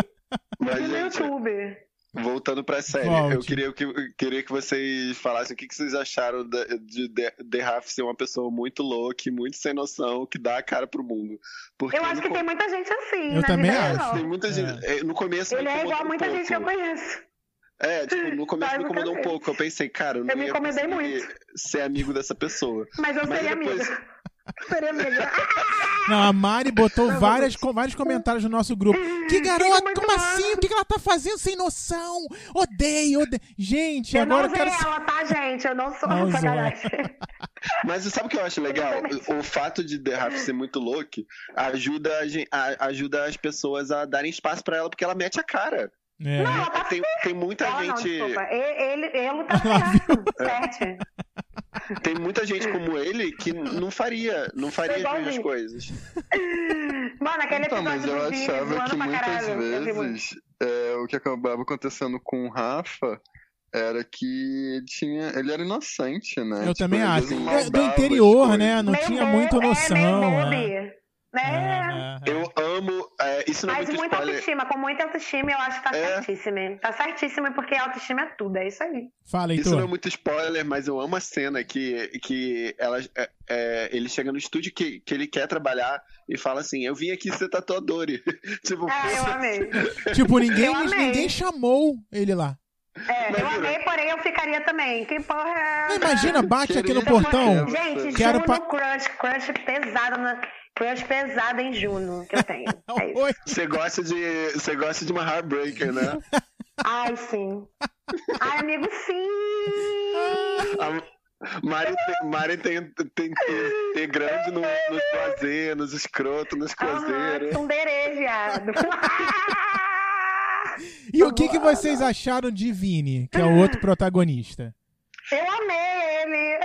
Mas, no gente, YouTube. Voltando pra série, Volte. eu queria, que, eu queria que vocês falassem o que, que vocês acharam de The, The Raf ser uma pessoa muito louca muito sem noção, que dá a cara pro mundo. Porque Eu acho que co- tem muita gente assim. Eu na também vida acho. real. Tem muita gente. é, No começo me Ele é igual a muita um gente que eu conheço. É, tipo, no começo me incomodou um pouco. Eu pensei, cara, eu não Eu me incomodei muito. ser amigo dessa pessoa. Mas eu Mas seria depois- amiga. Não, a Mari botou Não, várias, com, vários comentários no nosso grupo. Que Fica garota, como assim? O que, que ela tá fazendo sem noção? Odeio, odeio. Gente, Eu agora não eu quero. ela, tá, gente? Eu não sou Não sacanagem. Mas sabe o que eu acho legal? O fato de The Raf ser muito louco ajuda, a ajuda as pessoas a darem espaço pra ela, porque ela mete a cara. É. Não, ela tá Tem, tem muita Ela não, gente. desculpa. Ele, ele, ele tá certo. Tem muita gente como ele que não faria, não faria as mesmas coisas. Mano, aquele Então, episódio mas eu achava que muitas muito. vezes é, o que acabava acontecendo com o Rafa era que ele tinha, ele era inocente, né? Eu Tipo, também acho. É, do interior, né? Não Meio tinha muita É, meio noção. é. Né? É, é, é. Eu amo. é, isso não é Mas muito muita spoiler. autoestima, com muita autoestima, eu acho que tá É. certíssimo. Tá certíssimo, porque autoestima é tudo, é isso aí. Fala, Isso não é muito spoiler, mas eu amo a cena que, que ela, é, é, ele chega no estúdio que, que ele quer trabalhar e fala assim: Eu vim aqui ser tatuador. tipo, Ah, eu amei. Tipo, ninguém, Eu amei. ninguém chamou ele lá. É, eu Mas, amei, porém eu ficaria também. Que porra é Não? Imagina, bate aqui no portão. Gente, Quero Juno pa- Crush, crush pesado na. Crush pesado em Juno que eu tenho. É isso. Oi. você gosta de. Você gosta de uma heartbreaker, né? Ai, sim. Ai, amigo, sim! A Mari tem, Mari tem, tem T, T grande no, nos prazer, nos escrotos, nos Aham, cozeiros. Sunderê, viado. E o que, que vocês acharam de Vini, que é o outro protagonista? Eu amei ele.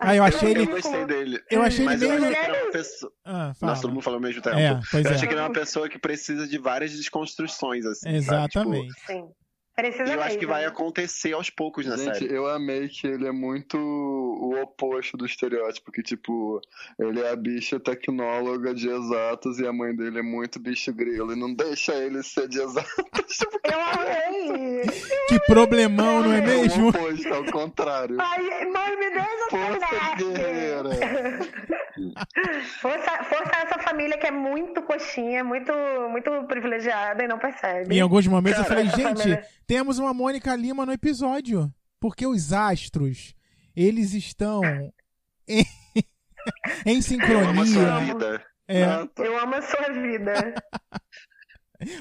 Ah, eu achei Eu ele. gostei dele. Eu achei Mas ele eu meio. achei que ele é uma pessoa. Ah, fala. Nossa, todo mundo falou ao mesmo tempo. É, pois eu é. achei que ele é uma pessoa que precisa de várias desconstruções, assim. sabe? Exatamente. Sim. Tipo, Precisa e eu acho mesmo. que vai acontecer aos poucos na Gente, série. eu amei que ele é muito o oposto do estereótipo, que tipo, ele é a bicha tecnóloga de exatos e a mãe dele é muito bicho grilo e não deixa ele ser de exatos. Tipo, Eu amei. Que problemão, não é é o mesmo? oposto, ao contrário. Ai, mãe, me Força essa guerreira. Força, força essa família que é muito coxinha, muito, muito privilegiada e não percebe. Em alguns momentos eu falei, gente, família- temos uma Mônica Lima no episódio. Porque os astros, eles estão em, em Eu amo a sua sincronia. vida. É. Eu amo a sua vida.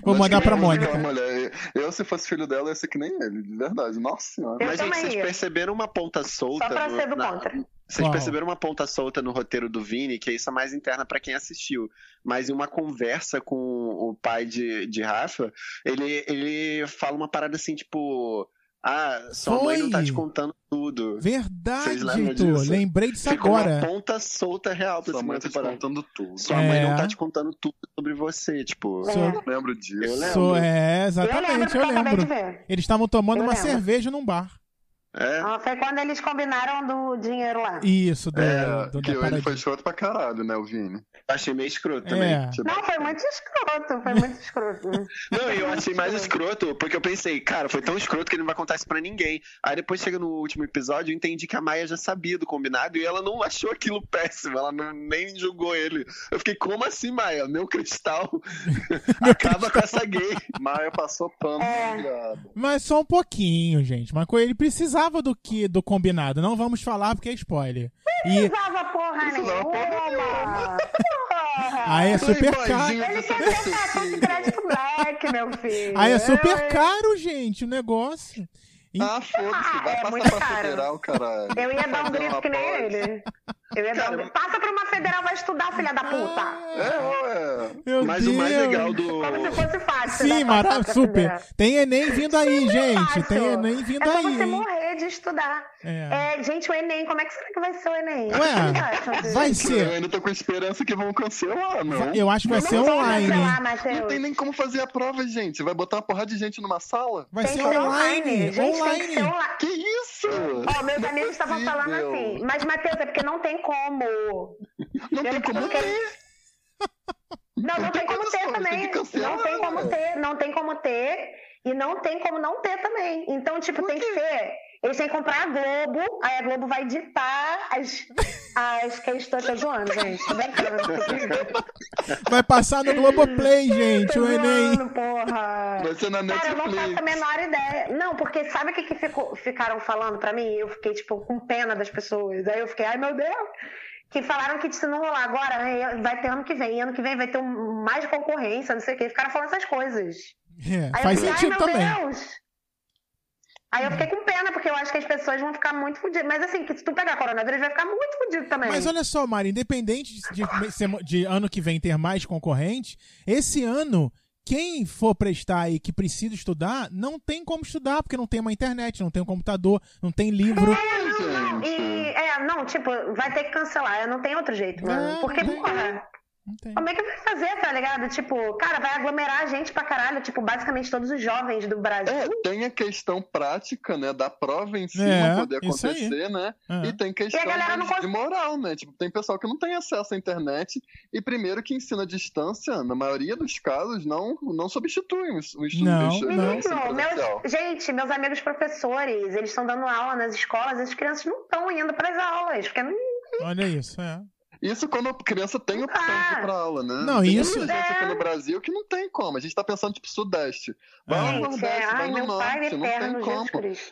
vou mandar pra Mônica. mulher. Eu, se fosse filho dela, ia ser que nem ele, de verdade. Nossa senhora. Eu Mas, gente, vocês ia. perceberam uma ponta solta. Só pra no- ser do na- contra. Vocês Qual? perceberam uma ponta solta no roteiro do Vini, que isso é mais interna pra quem assistiu. Mas em uma conversa com o pai de, de Rafa, ele, ele fala uma parada assim, tipo. Ah, sua mãe não tá Foi. te contando tudo. Verdade, Vocês lembram Heitor. disso? Lembrei disso Ficou agora. uma ponta solta real pra Sua mãe tá te contando tudo. Sua mãe É. não tá te contando tudo sobre você, tipo. É. Sou- Eu lembro disso. Eu lembro. Sou- é, Eu lembro exatamente, eu eu acabei de lembro. Eles estavam tomando Eu uma lembro. cerveja num bar. É. Ah, Foi quando eles combinaram do dinheiro lá. Isso, do, É, do, que da ele foi escroto pra caralho, né, o Vini? Achei meio escroto também. É. Tipo, Não, foi muito escroto, foi muito escroto. Não, e eu achei mais escroto, porque eu pensei, cara, foi tão escroto que ele não vai contar isso pra ninguém. Aí depois chega no último episódio, eu entendi que a Maia já sabia do combinado e ela não achou aquilo péssimo, ela não, nem julgou ele. Eu fiquei, como assim, Maia? Meu cristal acaba com essa gay. Maia passou pano É. ligado. Mas só um pouquinho, gente. Mas co- ele precisava do que do combinado. Não vamos falar porque é spoiler. E Precisava porra Precisava porra nenhuma. Porra. aí é super Playboyzinho caro. Ele quer crédito black, meu filho. Aí é super caro, gente, o negócio. Ah, foda-se, vai É passar muito pra caro. federal, caralho. Eu ia dar um grito que nem ele. Eu Cara. Passa pra uma federal, vai estudar, filha da puta. É, ué. Meu Mas Deus. o mais legal do. Como se fosse fácil. Sim, dar maravilha, super. federal. Tem Enem vindo aí, gente. Fácil. Tem Enem vindo é aí, você hein? morrer de estudar. É. É, gente, o Enem, como é que será que vai ser o Enem? Ué? Vai Eu ser. ainda tô com esperança que vão cancelar, não. Eu acho que vai Não ser online. cancelar, Não tem nem como fazer a prova, gente. Vai botar uma porrada de gente numa sala? Vai ser online. Gente, tem que ser Online. online. Que isso? Ó, meus é amigos estavam falando assim, mas Matheus, é porque não tem como. Não tem como ter. Não, não tem como ter também. Não tem como ué. ter, não tem como ter. E não tem como não ter também. Então, tipo, tem que ser. Eles têm que comprar a Globo, aí a Globo vai ditar as, as questões. Tá zoando, gente. Tô brincando. Vai passar no Globoplay, gente, Tô o Enem. porra. Vai ser na Cara, eu não faço a Netflix. menor ideia. Não, porque sabe o que, que ficou- ficaram falando pra mim? Eu fiquei, tipo, com pena das pessoas. Aí eu fiquei, ai meu Deus. Que falaram que se não rolar agora, aí vai ter ano que vem. E ano que vem vai ter mais concorrência, não sei o quê. Ficaram falando essas coisas. É, Aí faz eu fiquei, sentido ai, meu também. Deus. Aí eu fiquei com pena, porque eu acho que as pessoas vão ficar muito fodidas. Mas assim, que se tu pegar coronavírus, vai ficar muito fodido também. Mas olha só, Mari, independente de, de- de ano que vem ter mais concorrentes, esse ano, quem for prestar aí que precisa estudar, não tem como estudar, porque não tem uma internet, não tem um computador, não tem livro. É, não, não. E, é, não, tipo, vai ter que cancelar. Não tem outro jeito, mano. É, Porque, porra. Não tem. Como é que vai fazer, tá ligado? Tipo, cara, vai aglomerar a gente pra caralho. Tipo, basicamente todos os jovens do Brasil. É, tem a questão prática, né, da prova em si É, não poder acontecer, né? É. E tem questão E a galera não de, moral, né? Tipo, tem pessoal que não tem acesso à internet e primeiro que ensina à distância, na maioria dos casos, não, não substitui o estudo Não, não. presencial. meus, gente, meus amigos professores, eles estão dando aula nas escolas, as crianças não estão indo pras aulas, porque não. Olha isso, é. Isso quando a criança tem opção de ir pra aula, né? Não, tem isso- muita gente aqui É. no Brasil que não tem como. A gente tá pensando, tipo, Sudeste. Vai lá no Gente, Nordeste, é, vai ai, no Norte, não tem como.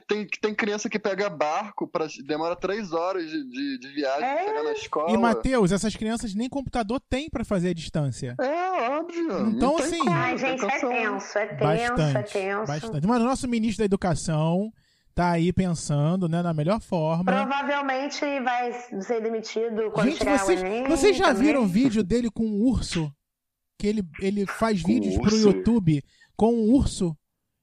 Tem, tem criança que pega barco, pra, demora três horas de, de, de viagem É. pra chegar na escola. E, Matheus, essas crianças nem computador têm pra fazer a distância. É, óbvio. Então, tem assim- como, Ai, tem gente, é tenso, é tenso, é Bastante. tenso. Bastante. Mas o nosso ministro da Educação tá aí pensando, né, na melhor forma. Provavelmente vai ser demitido quando Gente, chegar vocês, o Enem. vocês já também. viram o vídeo dele com um urso? Que ele, ele faz Com vídeos pro urso? YouTube com um urso.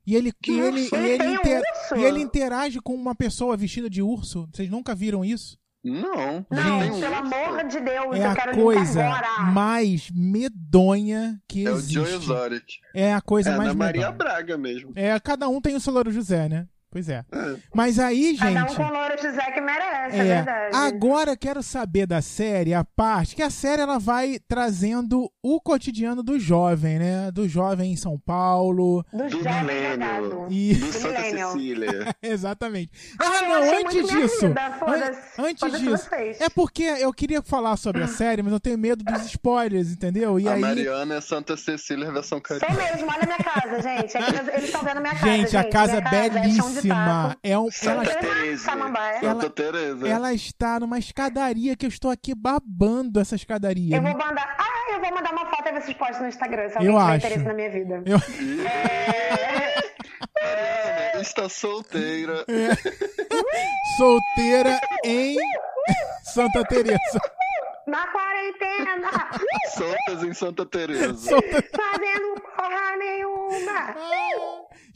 E ele, Que e ele, Ele ele, um inter- urso? e ele interage com uma pessoa vestida de urso. Vocês nunca viram isso? Não, Não, Gente, pelo amor de Deus, É eu a coisa mais medonha que É o Joe existe. Exotic. É a coisa É, mais na Maria medonha. Braga mesmo. É, cada um tem o seu Louro José, né? Pois é. É. Mas aí, Cada um gente. com o Louro José que merece, é, É, verdade. agora quero saber da série, a parte, que a série ela vai trazendo o cotidiano do jovem, né? Do jovem em São Paulo. Do, Do jovem milênio. E Do Santa. Cecília. exatamente. Ah, Ah, não, antes minha disso. vida, an- foda-se. Antes disso. vocês. É porque eu queria falar sobre a série, mas eu tenho medo dos spoilers, entendeu? E a aí. Mariana é Santa Cecília versão Sou carioca. mesmo, olha a minha casa, gente. É eles- estão vendo a minha casa. Gente, a casa é Minha casa chão de belíssima. taco. É um, ela, Santa uma Teresa. samambaia. Ela- Santa Teresa. ela está numa escadaria que eu estou aqui babando essa escadaria. Eu vou mandar. Ah, eu vou mandar uma foto e vocês postam no Instagram, se alguém Eu tiver acho. interesse na minha vida. Eu- É... Mariana está solteira. Solteira em Santa Teresa. Na quarentena, Soltas em Santa Teresa. Solta- fazendo.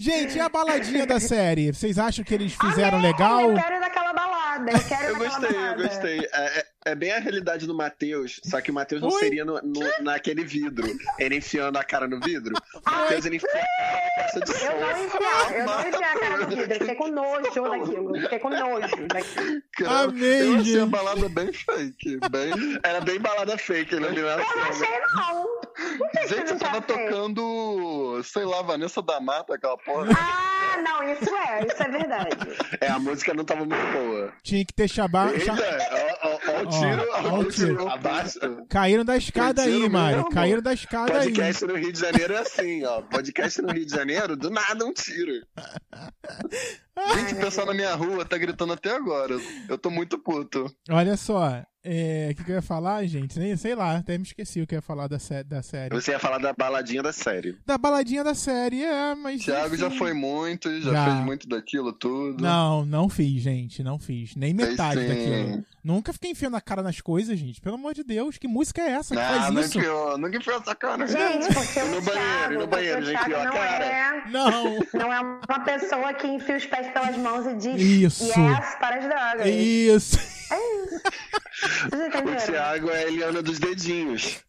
Gente, e a baladinha da série? Vocês acham que eles fizeram Amei, legal? Eu quero ir naquela balada. Eu quero ir Eu gostei, eu balada. gostei. É, é- é bem a realidade do Matheus, só que o Matheus não seria no- no- naquele vidro. Ele enfiando a cara no vidro. O Matheus, ele enfia a cara na caixa de Eu som. não enfiar, eu não enfiar a cara no vidro. Eu fiquei com nojo daquilo. Eu Fiquei com nojo daquilo. Cara, Amei, eu achei gente. a balada bem fake. Bem... Era bem balada fake, Eu não achei, não. Por Gente, você tava achei? tocando, sei lá, Vanessa da Mata, aquela porra. Ah, não, isso é, isso é verdade. É, a música não tava muito boa. Tinha que ter chamado. Eita, ó, ó, ó o tiro, Ó, ó o tiro. Abaixo. Caíram da escada aí, mesmo. Caíram da escada aí. Podcast no Rio de Janeiro é assim, ó. Podcast no Rio de Janeiro, do nada um tiro. Gente, o pessoal na minha rua tá gritando até agora. Eu tô muito puto. Olha só. é, O que, que eu ia falar, gente? Nem, sei lá, até me esqueci o que eu ia falar da, sé- da série. Você ia falar da baladinha da série. Da baladinha da série, é, mas. Thiago já foi muito, já, Já. fez muito daquilo tudo. Não, não fiz, gente. Não fiz. Nem metade daquilo. Nunca fiquei enfiando a cara nas coisas, gente. Pelo amor de Deus, que música é essa que Ah, faz não isso? enfiou, nunca enfiou essa cara. Gente, porque no o banheiro, Thiago, no banheiro, já enfiou a não cara? é, Não. não é uma pessoa que enfia os pés pelas mãos e diz Isso. yes para as drogas. Isso. Vocês O entenderam? Thiago é a Eliana dos dedinhos.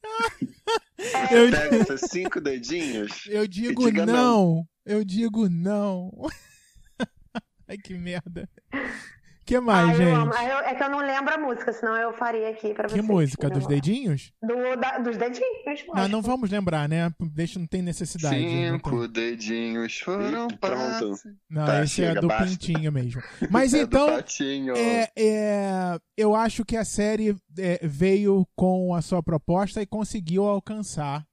Eu, Pega esses cinco dedinhos. eu digo diga não. Eu digo não. Ai, que merda. Que mais, gente? Eu- é que eu não lembro a música, senão eu faria aqui pra Que vocês. música? Dos Não. dedinhos? Do, da- dos dedinhos. Não, não vamos lembrar, né? Deixa, não tem necessidade. não tem- Cinco dedinhos foram pronto. Não, Tá, esse é chega, do basta. Pintinho mesmo. Mas É então, é, é, eu acho que a série é, veio com a sua proposta e conseguiu alcançar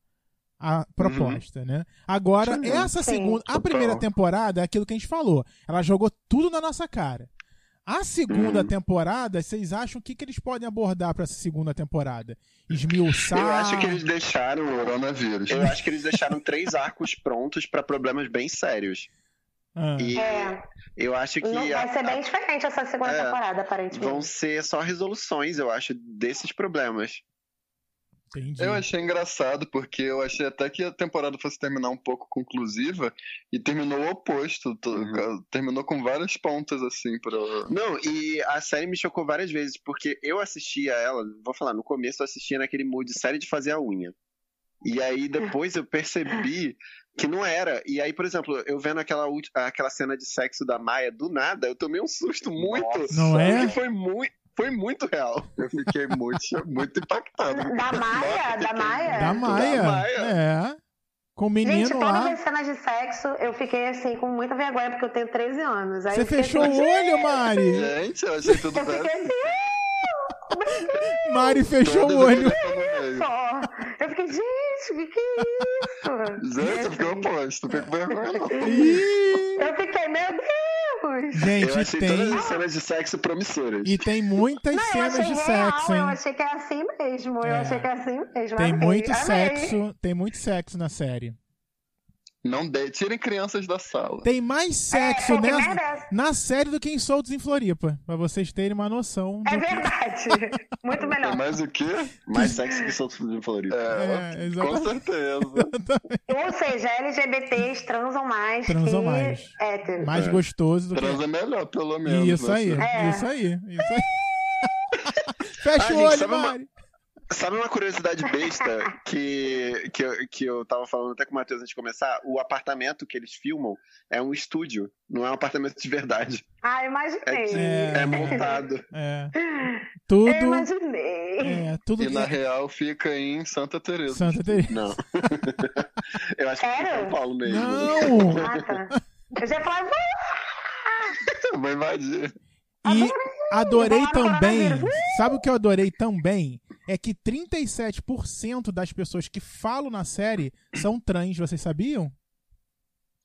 a proposta, né? Agora, Sim, essa segunda, a primeira temporada é aquilo que a gente falou. Ela jogou tudo na nossa cara. A segunda Uhum. temporada, vocês acham o que, que eles podem abordar pra essa segunda temporada? Esmiuçar? Eu acho que eles deixaram. Coronavírus. Eu acho que eles deixaram três arcos prontos pra problemas bem sérios. Ah, E É, eu acho que não, a- vai ser bem diferente essa segunda É, temporada, aparentemente. vão ser só resoluções, eu acho, desses problemas. Entendi. Eu achei engraçado, porque eu achei até que a temporada fosse terminar um pouco conclusiva e terminou o oposto. Uhum. Terminou com várias pontas, assim, pra. Não, e a série me chocou várias vezes, porque eu assistia ela, vou falar, no começo eu assistia naquele mood série de fazer a unha. E aí depois eu percebi que não era. E aí, por exemplo, eu vendo aquela, aquela cena de sexo da Maia do nada, eu tomei um susto muito. Não é? Que foi muito, foi muito real. Eu fiquei muito, muito impactado. Da Maia? Da Maia? Da Maia. Maia. É. Com o menino Gente, todas as cenas de sexo, eu fiquei assim, com muita vergonha, porque eu tenho 13 anos. Aí Você eu fechou assim, o olho, Mari. Gente, eu achei tudo Eu fiquei bem. assim, Mari fechou o olho. só. Eu fiquei, gente, o que, que é isso? Gente, eu fiquei oposto, fiquei com vergonha. não. Eu fiquei, meu Deus! Eu Gente, achei tem. todas as cenas de sexo promissoras. E tem muitas Não, eu cenas achei de real, sexo, eu hein? achei que é assim mesmo. Eu É. achei que é assim mesmo. Tem amei, muito amei. sexo, tem muito sexo na série. Não de... Tirem crianças da sala. Tem mais sexo É, é nessa- na série do que em Soltos em Floripa, pra vocês terem uma noção. É verdade. Muito melhor. Mas o quê? Mais sexo que solto de Floripa. É, É, com certeza. Ou seja, LGBTs transam mais Transam que mais. héteros. Mais gostoso do que. Transa melhor, pelo menos. Isso aí, né? É. isso aí, isso aí. Fecha Ah, o gente, olho, uma- Mari. Sabe uma curiosidade besta que, que, eu, que eu tava falando até com o Matheus antes de começar? O apartamento que eles filmam é um estúdio, não é um apartamento de verdade. Ah, imaginei. É. É montado. É. Eu Tudo. imaginei. É, tudo E na que. real fica em Santa Teresa. Santa Teresa. Não. eu acho que é? São Paulo mesmo. Não! Ah, tá. Eu já falar, Vou invadir. E adorei também. Sabe o que eu adorei também? É que 37% das pessoas que falam na série são trans, vocês sabiam?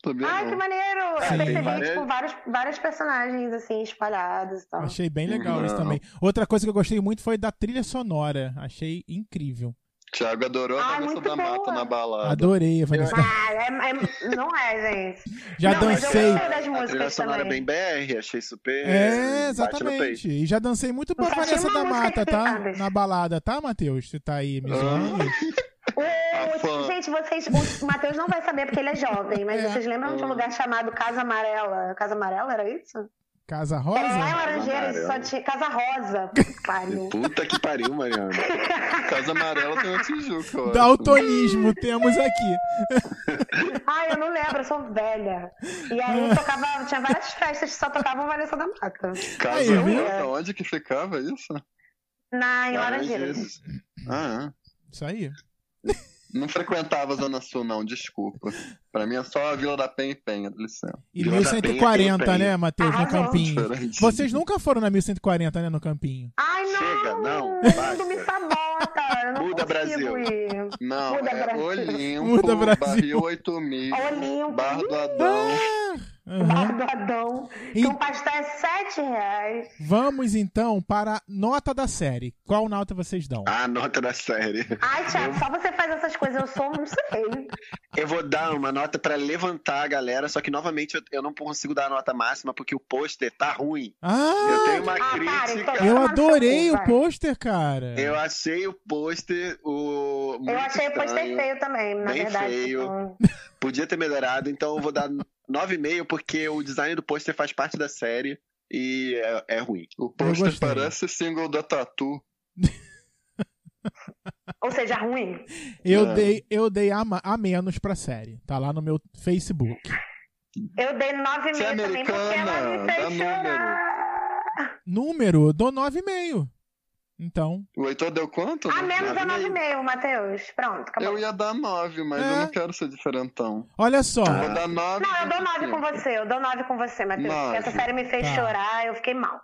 Ai, não. que maneiro. Eu Sim. percebi, Várias- tipo, vários, vários personagens, assim, espalhados e tal. Achei bem legal isso Não. também. Outra coisa que eu gostei muito foi da trilha sonora. Achei incrível. Thiago adorou a Vanessa da Mata na balada. Adorei a Vanessa. Ah, é, é- não é, gente. Já não, eu dancei. das A trilha músicas sonora é também. bem BR, achei super. É, exatamente. E já dancei muito pra Vanessa da Mata, tá? Na balada, tá, Matheus? Você tá aí me zoando? Ô, Não, fã. gente, vocês. O Matheus não vai saber porque ele é jovem, mas É. vocês lembram de um lugar chamado Casa Amarela? Casa Amarela, era isso? Casa Rosa? Laranjeiras e só Amarela. tinha. Casa Rosa. Puta que pariu. Puta que pariu, Mariana. Casa Amarela tem na Tijuca, eu. Daltonismo temos aqui. Ai, eu não lembro, eu sou velha. E aí tocava. Tinha várias festas que só tocavam Vanessa da Mata. Casa Aí? Rosa, onde que ficava isso? Na, em Laranjeiras. Ah, Isso aí. é. Não frequentava a Zona Sul, não, desculpa. Pra mim é só a Vila da Penha e Penha, dá licença. E Vila da Penha, 1140, tem né, Matheus, no Arrasou. Campinho. Diferente. Vocês nunca foram na 1140, né, no Campinho? Ai, não! Chega, não, basta. me sabota. Não Muda, Brasil. Ir. Não, Muda é Brasil. Olimpo, Muda Brasil. Barril 8000, Olimpo. Bar do Adão. Aham. Bar do Adão. E- Que um pastel é 7 reais. Vamos então para a nota da série. Qual nota vocês dão? A nota da série. Ai, Thiago, só você faz essas coisas. Eu sou, não sei. Eu vou dar uma nota pra levantar a galera, só que novamente eu, eu não consigo dar a nota máxima porque o pôster tá ruim. Eu Ah, tenho uma Ah, para, crítica. então. eu no adorei o pôster, cara. Eu achei o pôster o Eu achei o pôster estranho. feio também, na Bem verdade. feio. tipo, Podia ter melhorado, então eu vou dar 9,5 porque o design do pôster faz parte da série e é, é ruim. O pôster parece single da Tatu. Ou seja, ruim. Eu É. dei, eu dei a, a menos pra série. Tá lá no meu Facebook. Eu dei 9,5 Você é também porque ela me fez chorar. Número, dou 9,5. Então, O Heitor deu quanto? A menos é 9,5. 9,5, Matheus. Pronto, acabou. Eu ia dar 9, mas É. eu não quero ser diferentão. olha só. Ah. Vou dar 9. Não, eu dou 9 com você. Eu dou 9 com você, Matheus. Porque essa série me fez Tá. chorar, eu fiquei mal.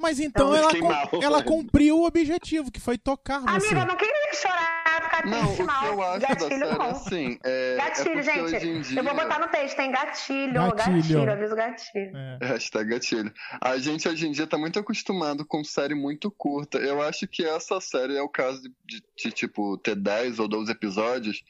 Mas então Eu ela, mal. ela cumpriu o objetivo, que foi tocar você. Amiga, eu não queria chorar, Não, mal. eu acho gatilho da série é assim. É, Gatilho, é gente. hoje em dia... Eu vou botar no texto, tem gatilho, Gatilho. gatilho, aviso gatilho. É. Hashtag gatilho. A gente hoje em dia tá muito acostumado com série muito curta. Eu acho que essa série é o caso de, de- de, tipo, ter 10 ou 12 episódios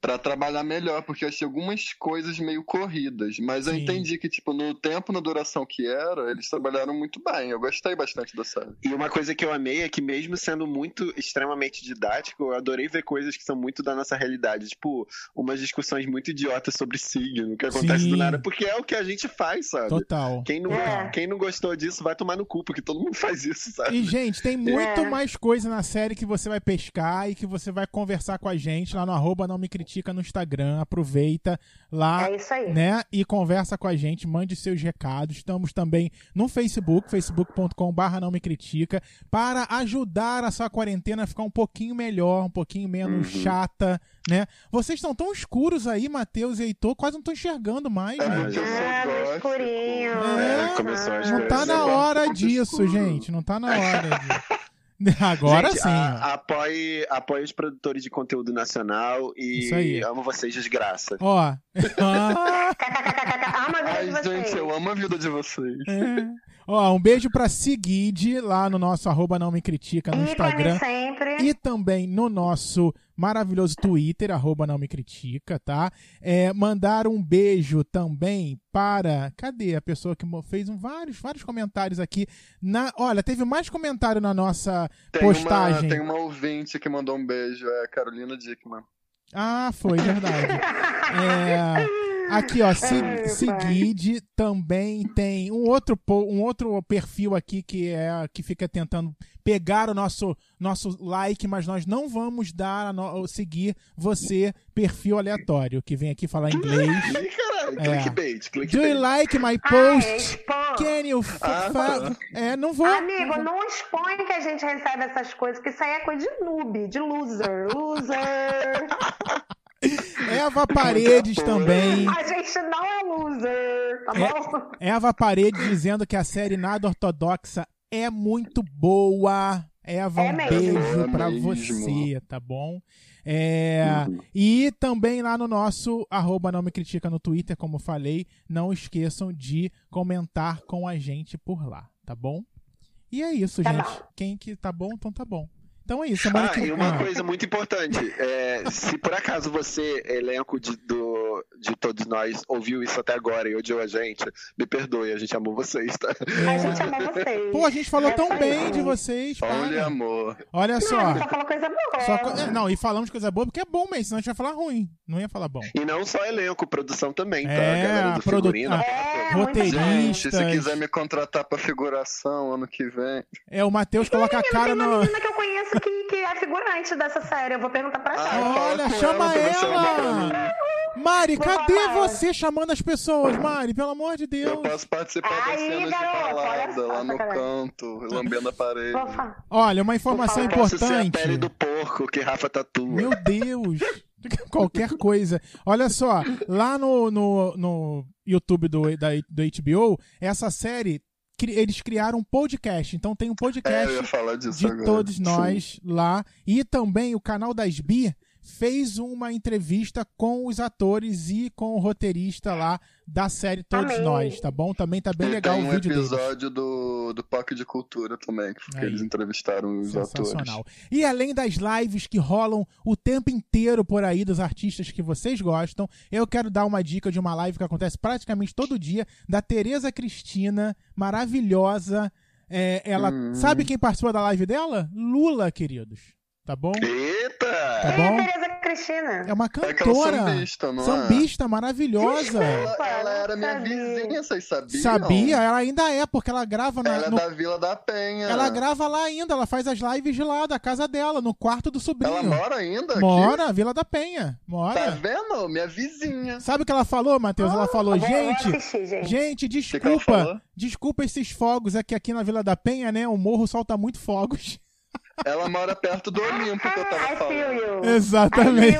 pra trabalhar melhor, porque eu achei algumas coisas meio corridas. Mas eu Sim. entendi que, tipo, no tempo, na duração que era, eles trabalharam muito bem. Eu gostei bastante da série. E uma coisa que eu amei é que, mesmo sendo muito extremamente didático, eu adorei ver coisas que são muito da nossa realidade. Tipo, umas discussões muito idiotas sobre signo, que acontece Sim. do nada, porque é o que a gente faz, sabe? Total. Quem não, É. quem não gostou disso vai tomar no cu, porque todo mundo faz isso, sabe? E, gente, tem muito É. mais coisa na série que você vai pescar e que você vai conversar com a gente lá no arroba não me critica no Instagram. Aproveita lá, É isso aí. né? E conversa com a gente, mande seus recados. Estamos também no Facebook, facebook.com barra não me critica, para ajudar a sua quarentena a ficar um pouquinho melhor, um pouquinho menos Uhum. chata, né? Vocês estão tão escuros aí, Matheus e Heitor, quase não tô enxergando mais, É né? Ah, no gótico. escurinho. É, começou a. Não tá na hora Muito disso, escuro. gente. Não tá na hora de... Agora Gente, sim. a- apoie, apoie os produtores de conteúdo nacional e Isso aí. amo vocês, desgraça. Ó. Ah, KKKKK. Ama a vida Ai, de vocês. gente, eu amo a vida de vocês. é. Ó, um beijo pra Seguide lá no nosso arroba não me critica no Ícone Instagram. sempre. E também no nosso maravilhoso Twitter, arroba não me critica, tá? É, mandar um beijo também para. Cadê a pessoa que fez um, vários, vários comentários aqui? Na, olha, teve mais comentário na nossa Tem postagem. Uma, tem uma ouvinte que mandou um beijo, é a Carolina Dickman. Ah, foi, verdade. É, aqui, ó, Se- Ai, pai. Seguide também tem um outro, um outro perfil aqui que é que fica tentando pegar o nosso, nosso like, mas nós não vamos dar a no- seguir você, perfil aleatório, que vem aqui falar inglês. Caralho, É. clickbait, Do you clickbait. like my post? expõe. Can you f- Ah, fa- tá. É, não vou. Amigo, não expõe que a gente recebe essas coisas, porque isso aí é coisa de noob, de loser. Loser. Eva Paredes também. A gente não é loser, tá bom? Eva Paredes dizendo que a série Nada Ortodoxa é muito boa. Eva, É um mesmo. beijo É pra mesmo. você, tá bom? É, Uhum. E também lá no nosso arroba não me critica no Twitter, como falei, não esqueçam de comentar com a gente por lá, tá bom? E é isso, Tá gente. bom. Quem que tá bom, então tá bom. Então é isso. Semana Ah, que e uma Ah, coisa muito importante, é, se por acaso você, elenco de- do, de todos nós ouviu isso até agora e odiou a gente, me perdoe, a gente amou vocês, tá? A gente amou vocês. Pô, a gente falou É tão bem aí. de vocês, Olha, para. amor. Olha Não, só. a gente só falou coisa boa. Só co- é, não, e falamos de coisa boa porque é bom mesmo, senão a gente vai falar ruim. Não ia falar bom. E não só elenco, produção também, tá? É, a galera a do produ- figurino. a- É, muita gente. Se quiser me contratar pra figuração ano que vem. É, o Matheus coloca a cara no. menina que eu conheço que, que é figurante dessa série. Eu vou perguntar pra Ah, ela. fala Olha, chama ela ela ela! Mari, Vou cadê falar. você chamando as pessoas, Mari? Pelo amor de Eu Deus. posso participar das Aí, cenas de garoto, olha balada, lá no sacanagem. canto, lambendo a parede. Olha, uma informação Vou Posso ser a importante. pele do porco que Rafa tatua. Meu Deus! Qualquer coisa. Olha só, lá no, no, no YouTube do, da, do HBO, essa série, eles criaram um podcast. Então tem um É, podcast disso de agora. todos Sim. nós lá. E também o canal das Bi fez uma entrevista com os atores e com o roteirista lá da série Todos Amei. Nós, tá bom? Também tá bem legal tem o um vídeo deles. episódio do, do Parque de Cultura também, que, Aí. eles entrevistaram os atores. E além das lives que rolam o tempo inteiro por aí dos artistas que vocês gostam, eu quero dar uma dica de uma live que acontece praticamente todo dia, da Tereza Cristina, maravilhosa. É, ela Hum. sabe quem participou da live dela? Lula, queridos. Tá bom? Eita! Tá Quem é bom? Tereza Cristina? É uma É aquela cantora. sambista, não é? Sambista maravilhosa. Ela, Desculpa, ela era minha sabia. vizinha, vocês sabiam? Sabia? Ela ainda é, porque ela grava na, Ela é no- da Vila da Penha. Ela grava lá ainda, ela faz as lives de lá, da casa dela, no quarto do sobrinho. Ela mora ainda aqui? Mora, Vila da Penha. Tá Mora. vendo? Minha vizinha. Sabe o que ela falou, Matheus? Ela falou, Vou- vou gente, assistir, gente. gente, desculpa. falou? Desculpa esses fogos, é que aqui na Vila da Penha, né, o morro solta muito fogos. Ela mora perto do Olimpo que eu tava falando. Exatamente.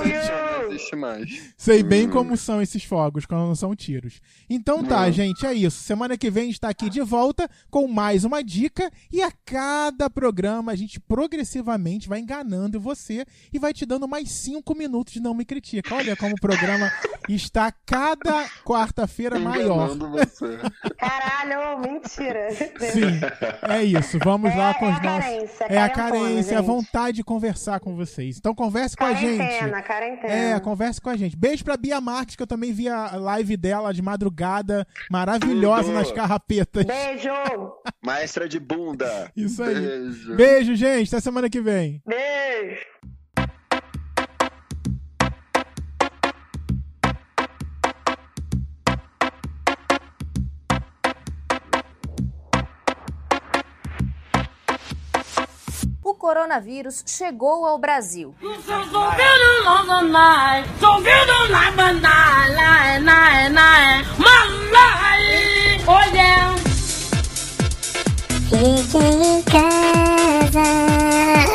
Existe mais. Sei bem como são esses fogos, quando não são tiros. Então tá, Hum. gente, é isso. Semana que vem a gente tá aqui de volta com mais uma dica e a cada programa a gente progressivamente vai enganando você e vai te dando mais cinco minutos de Não Me Critica. Olha como o programa está cada quarta-feira maior. Enganando você. Caralho, mentira. Sim, é isso. Vamos lá É- com é os a nossos. carência, É a carência, a gente. vontade de conversar com vocês. Então converse com a gente. Quarentena, quarentena. É, converse com a gente. Beijo pra Bia Marques, que eu também vi a live dela de madrugada, maravilhosa Tudo. nas carrapetas. Beijo. Maestra de bunda. Isso aí. Beijo. Beijo, gente. Até semana que vem. Beijo. coronavírus chegou ao Brasil. Fique em casa.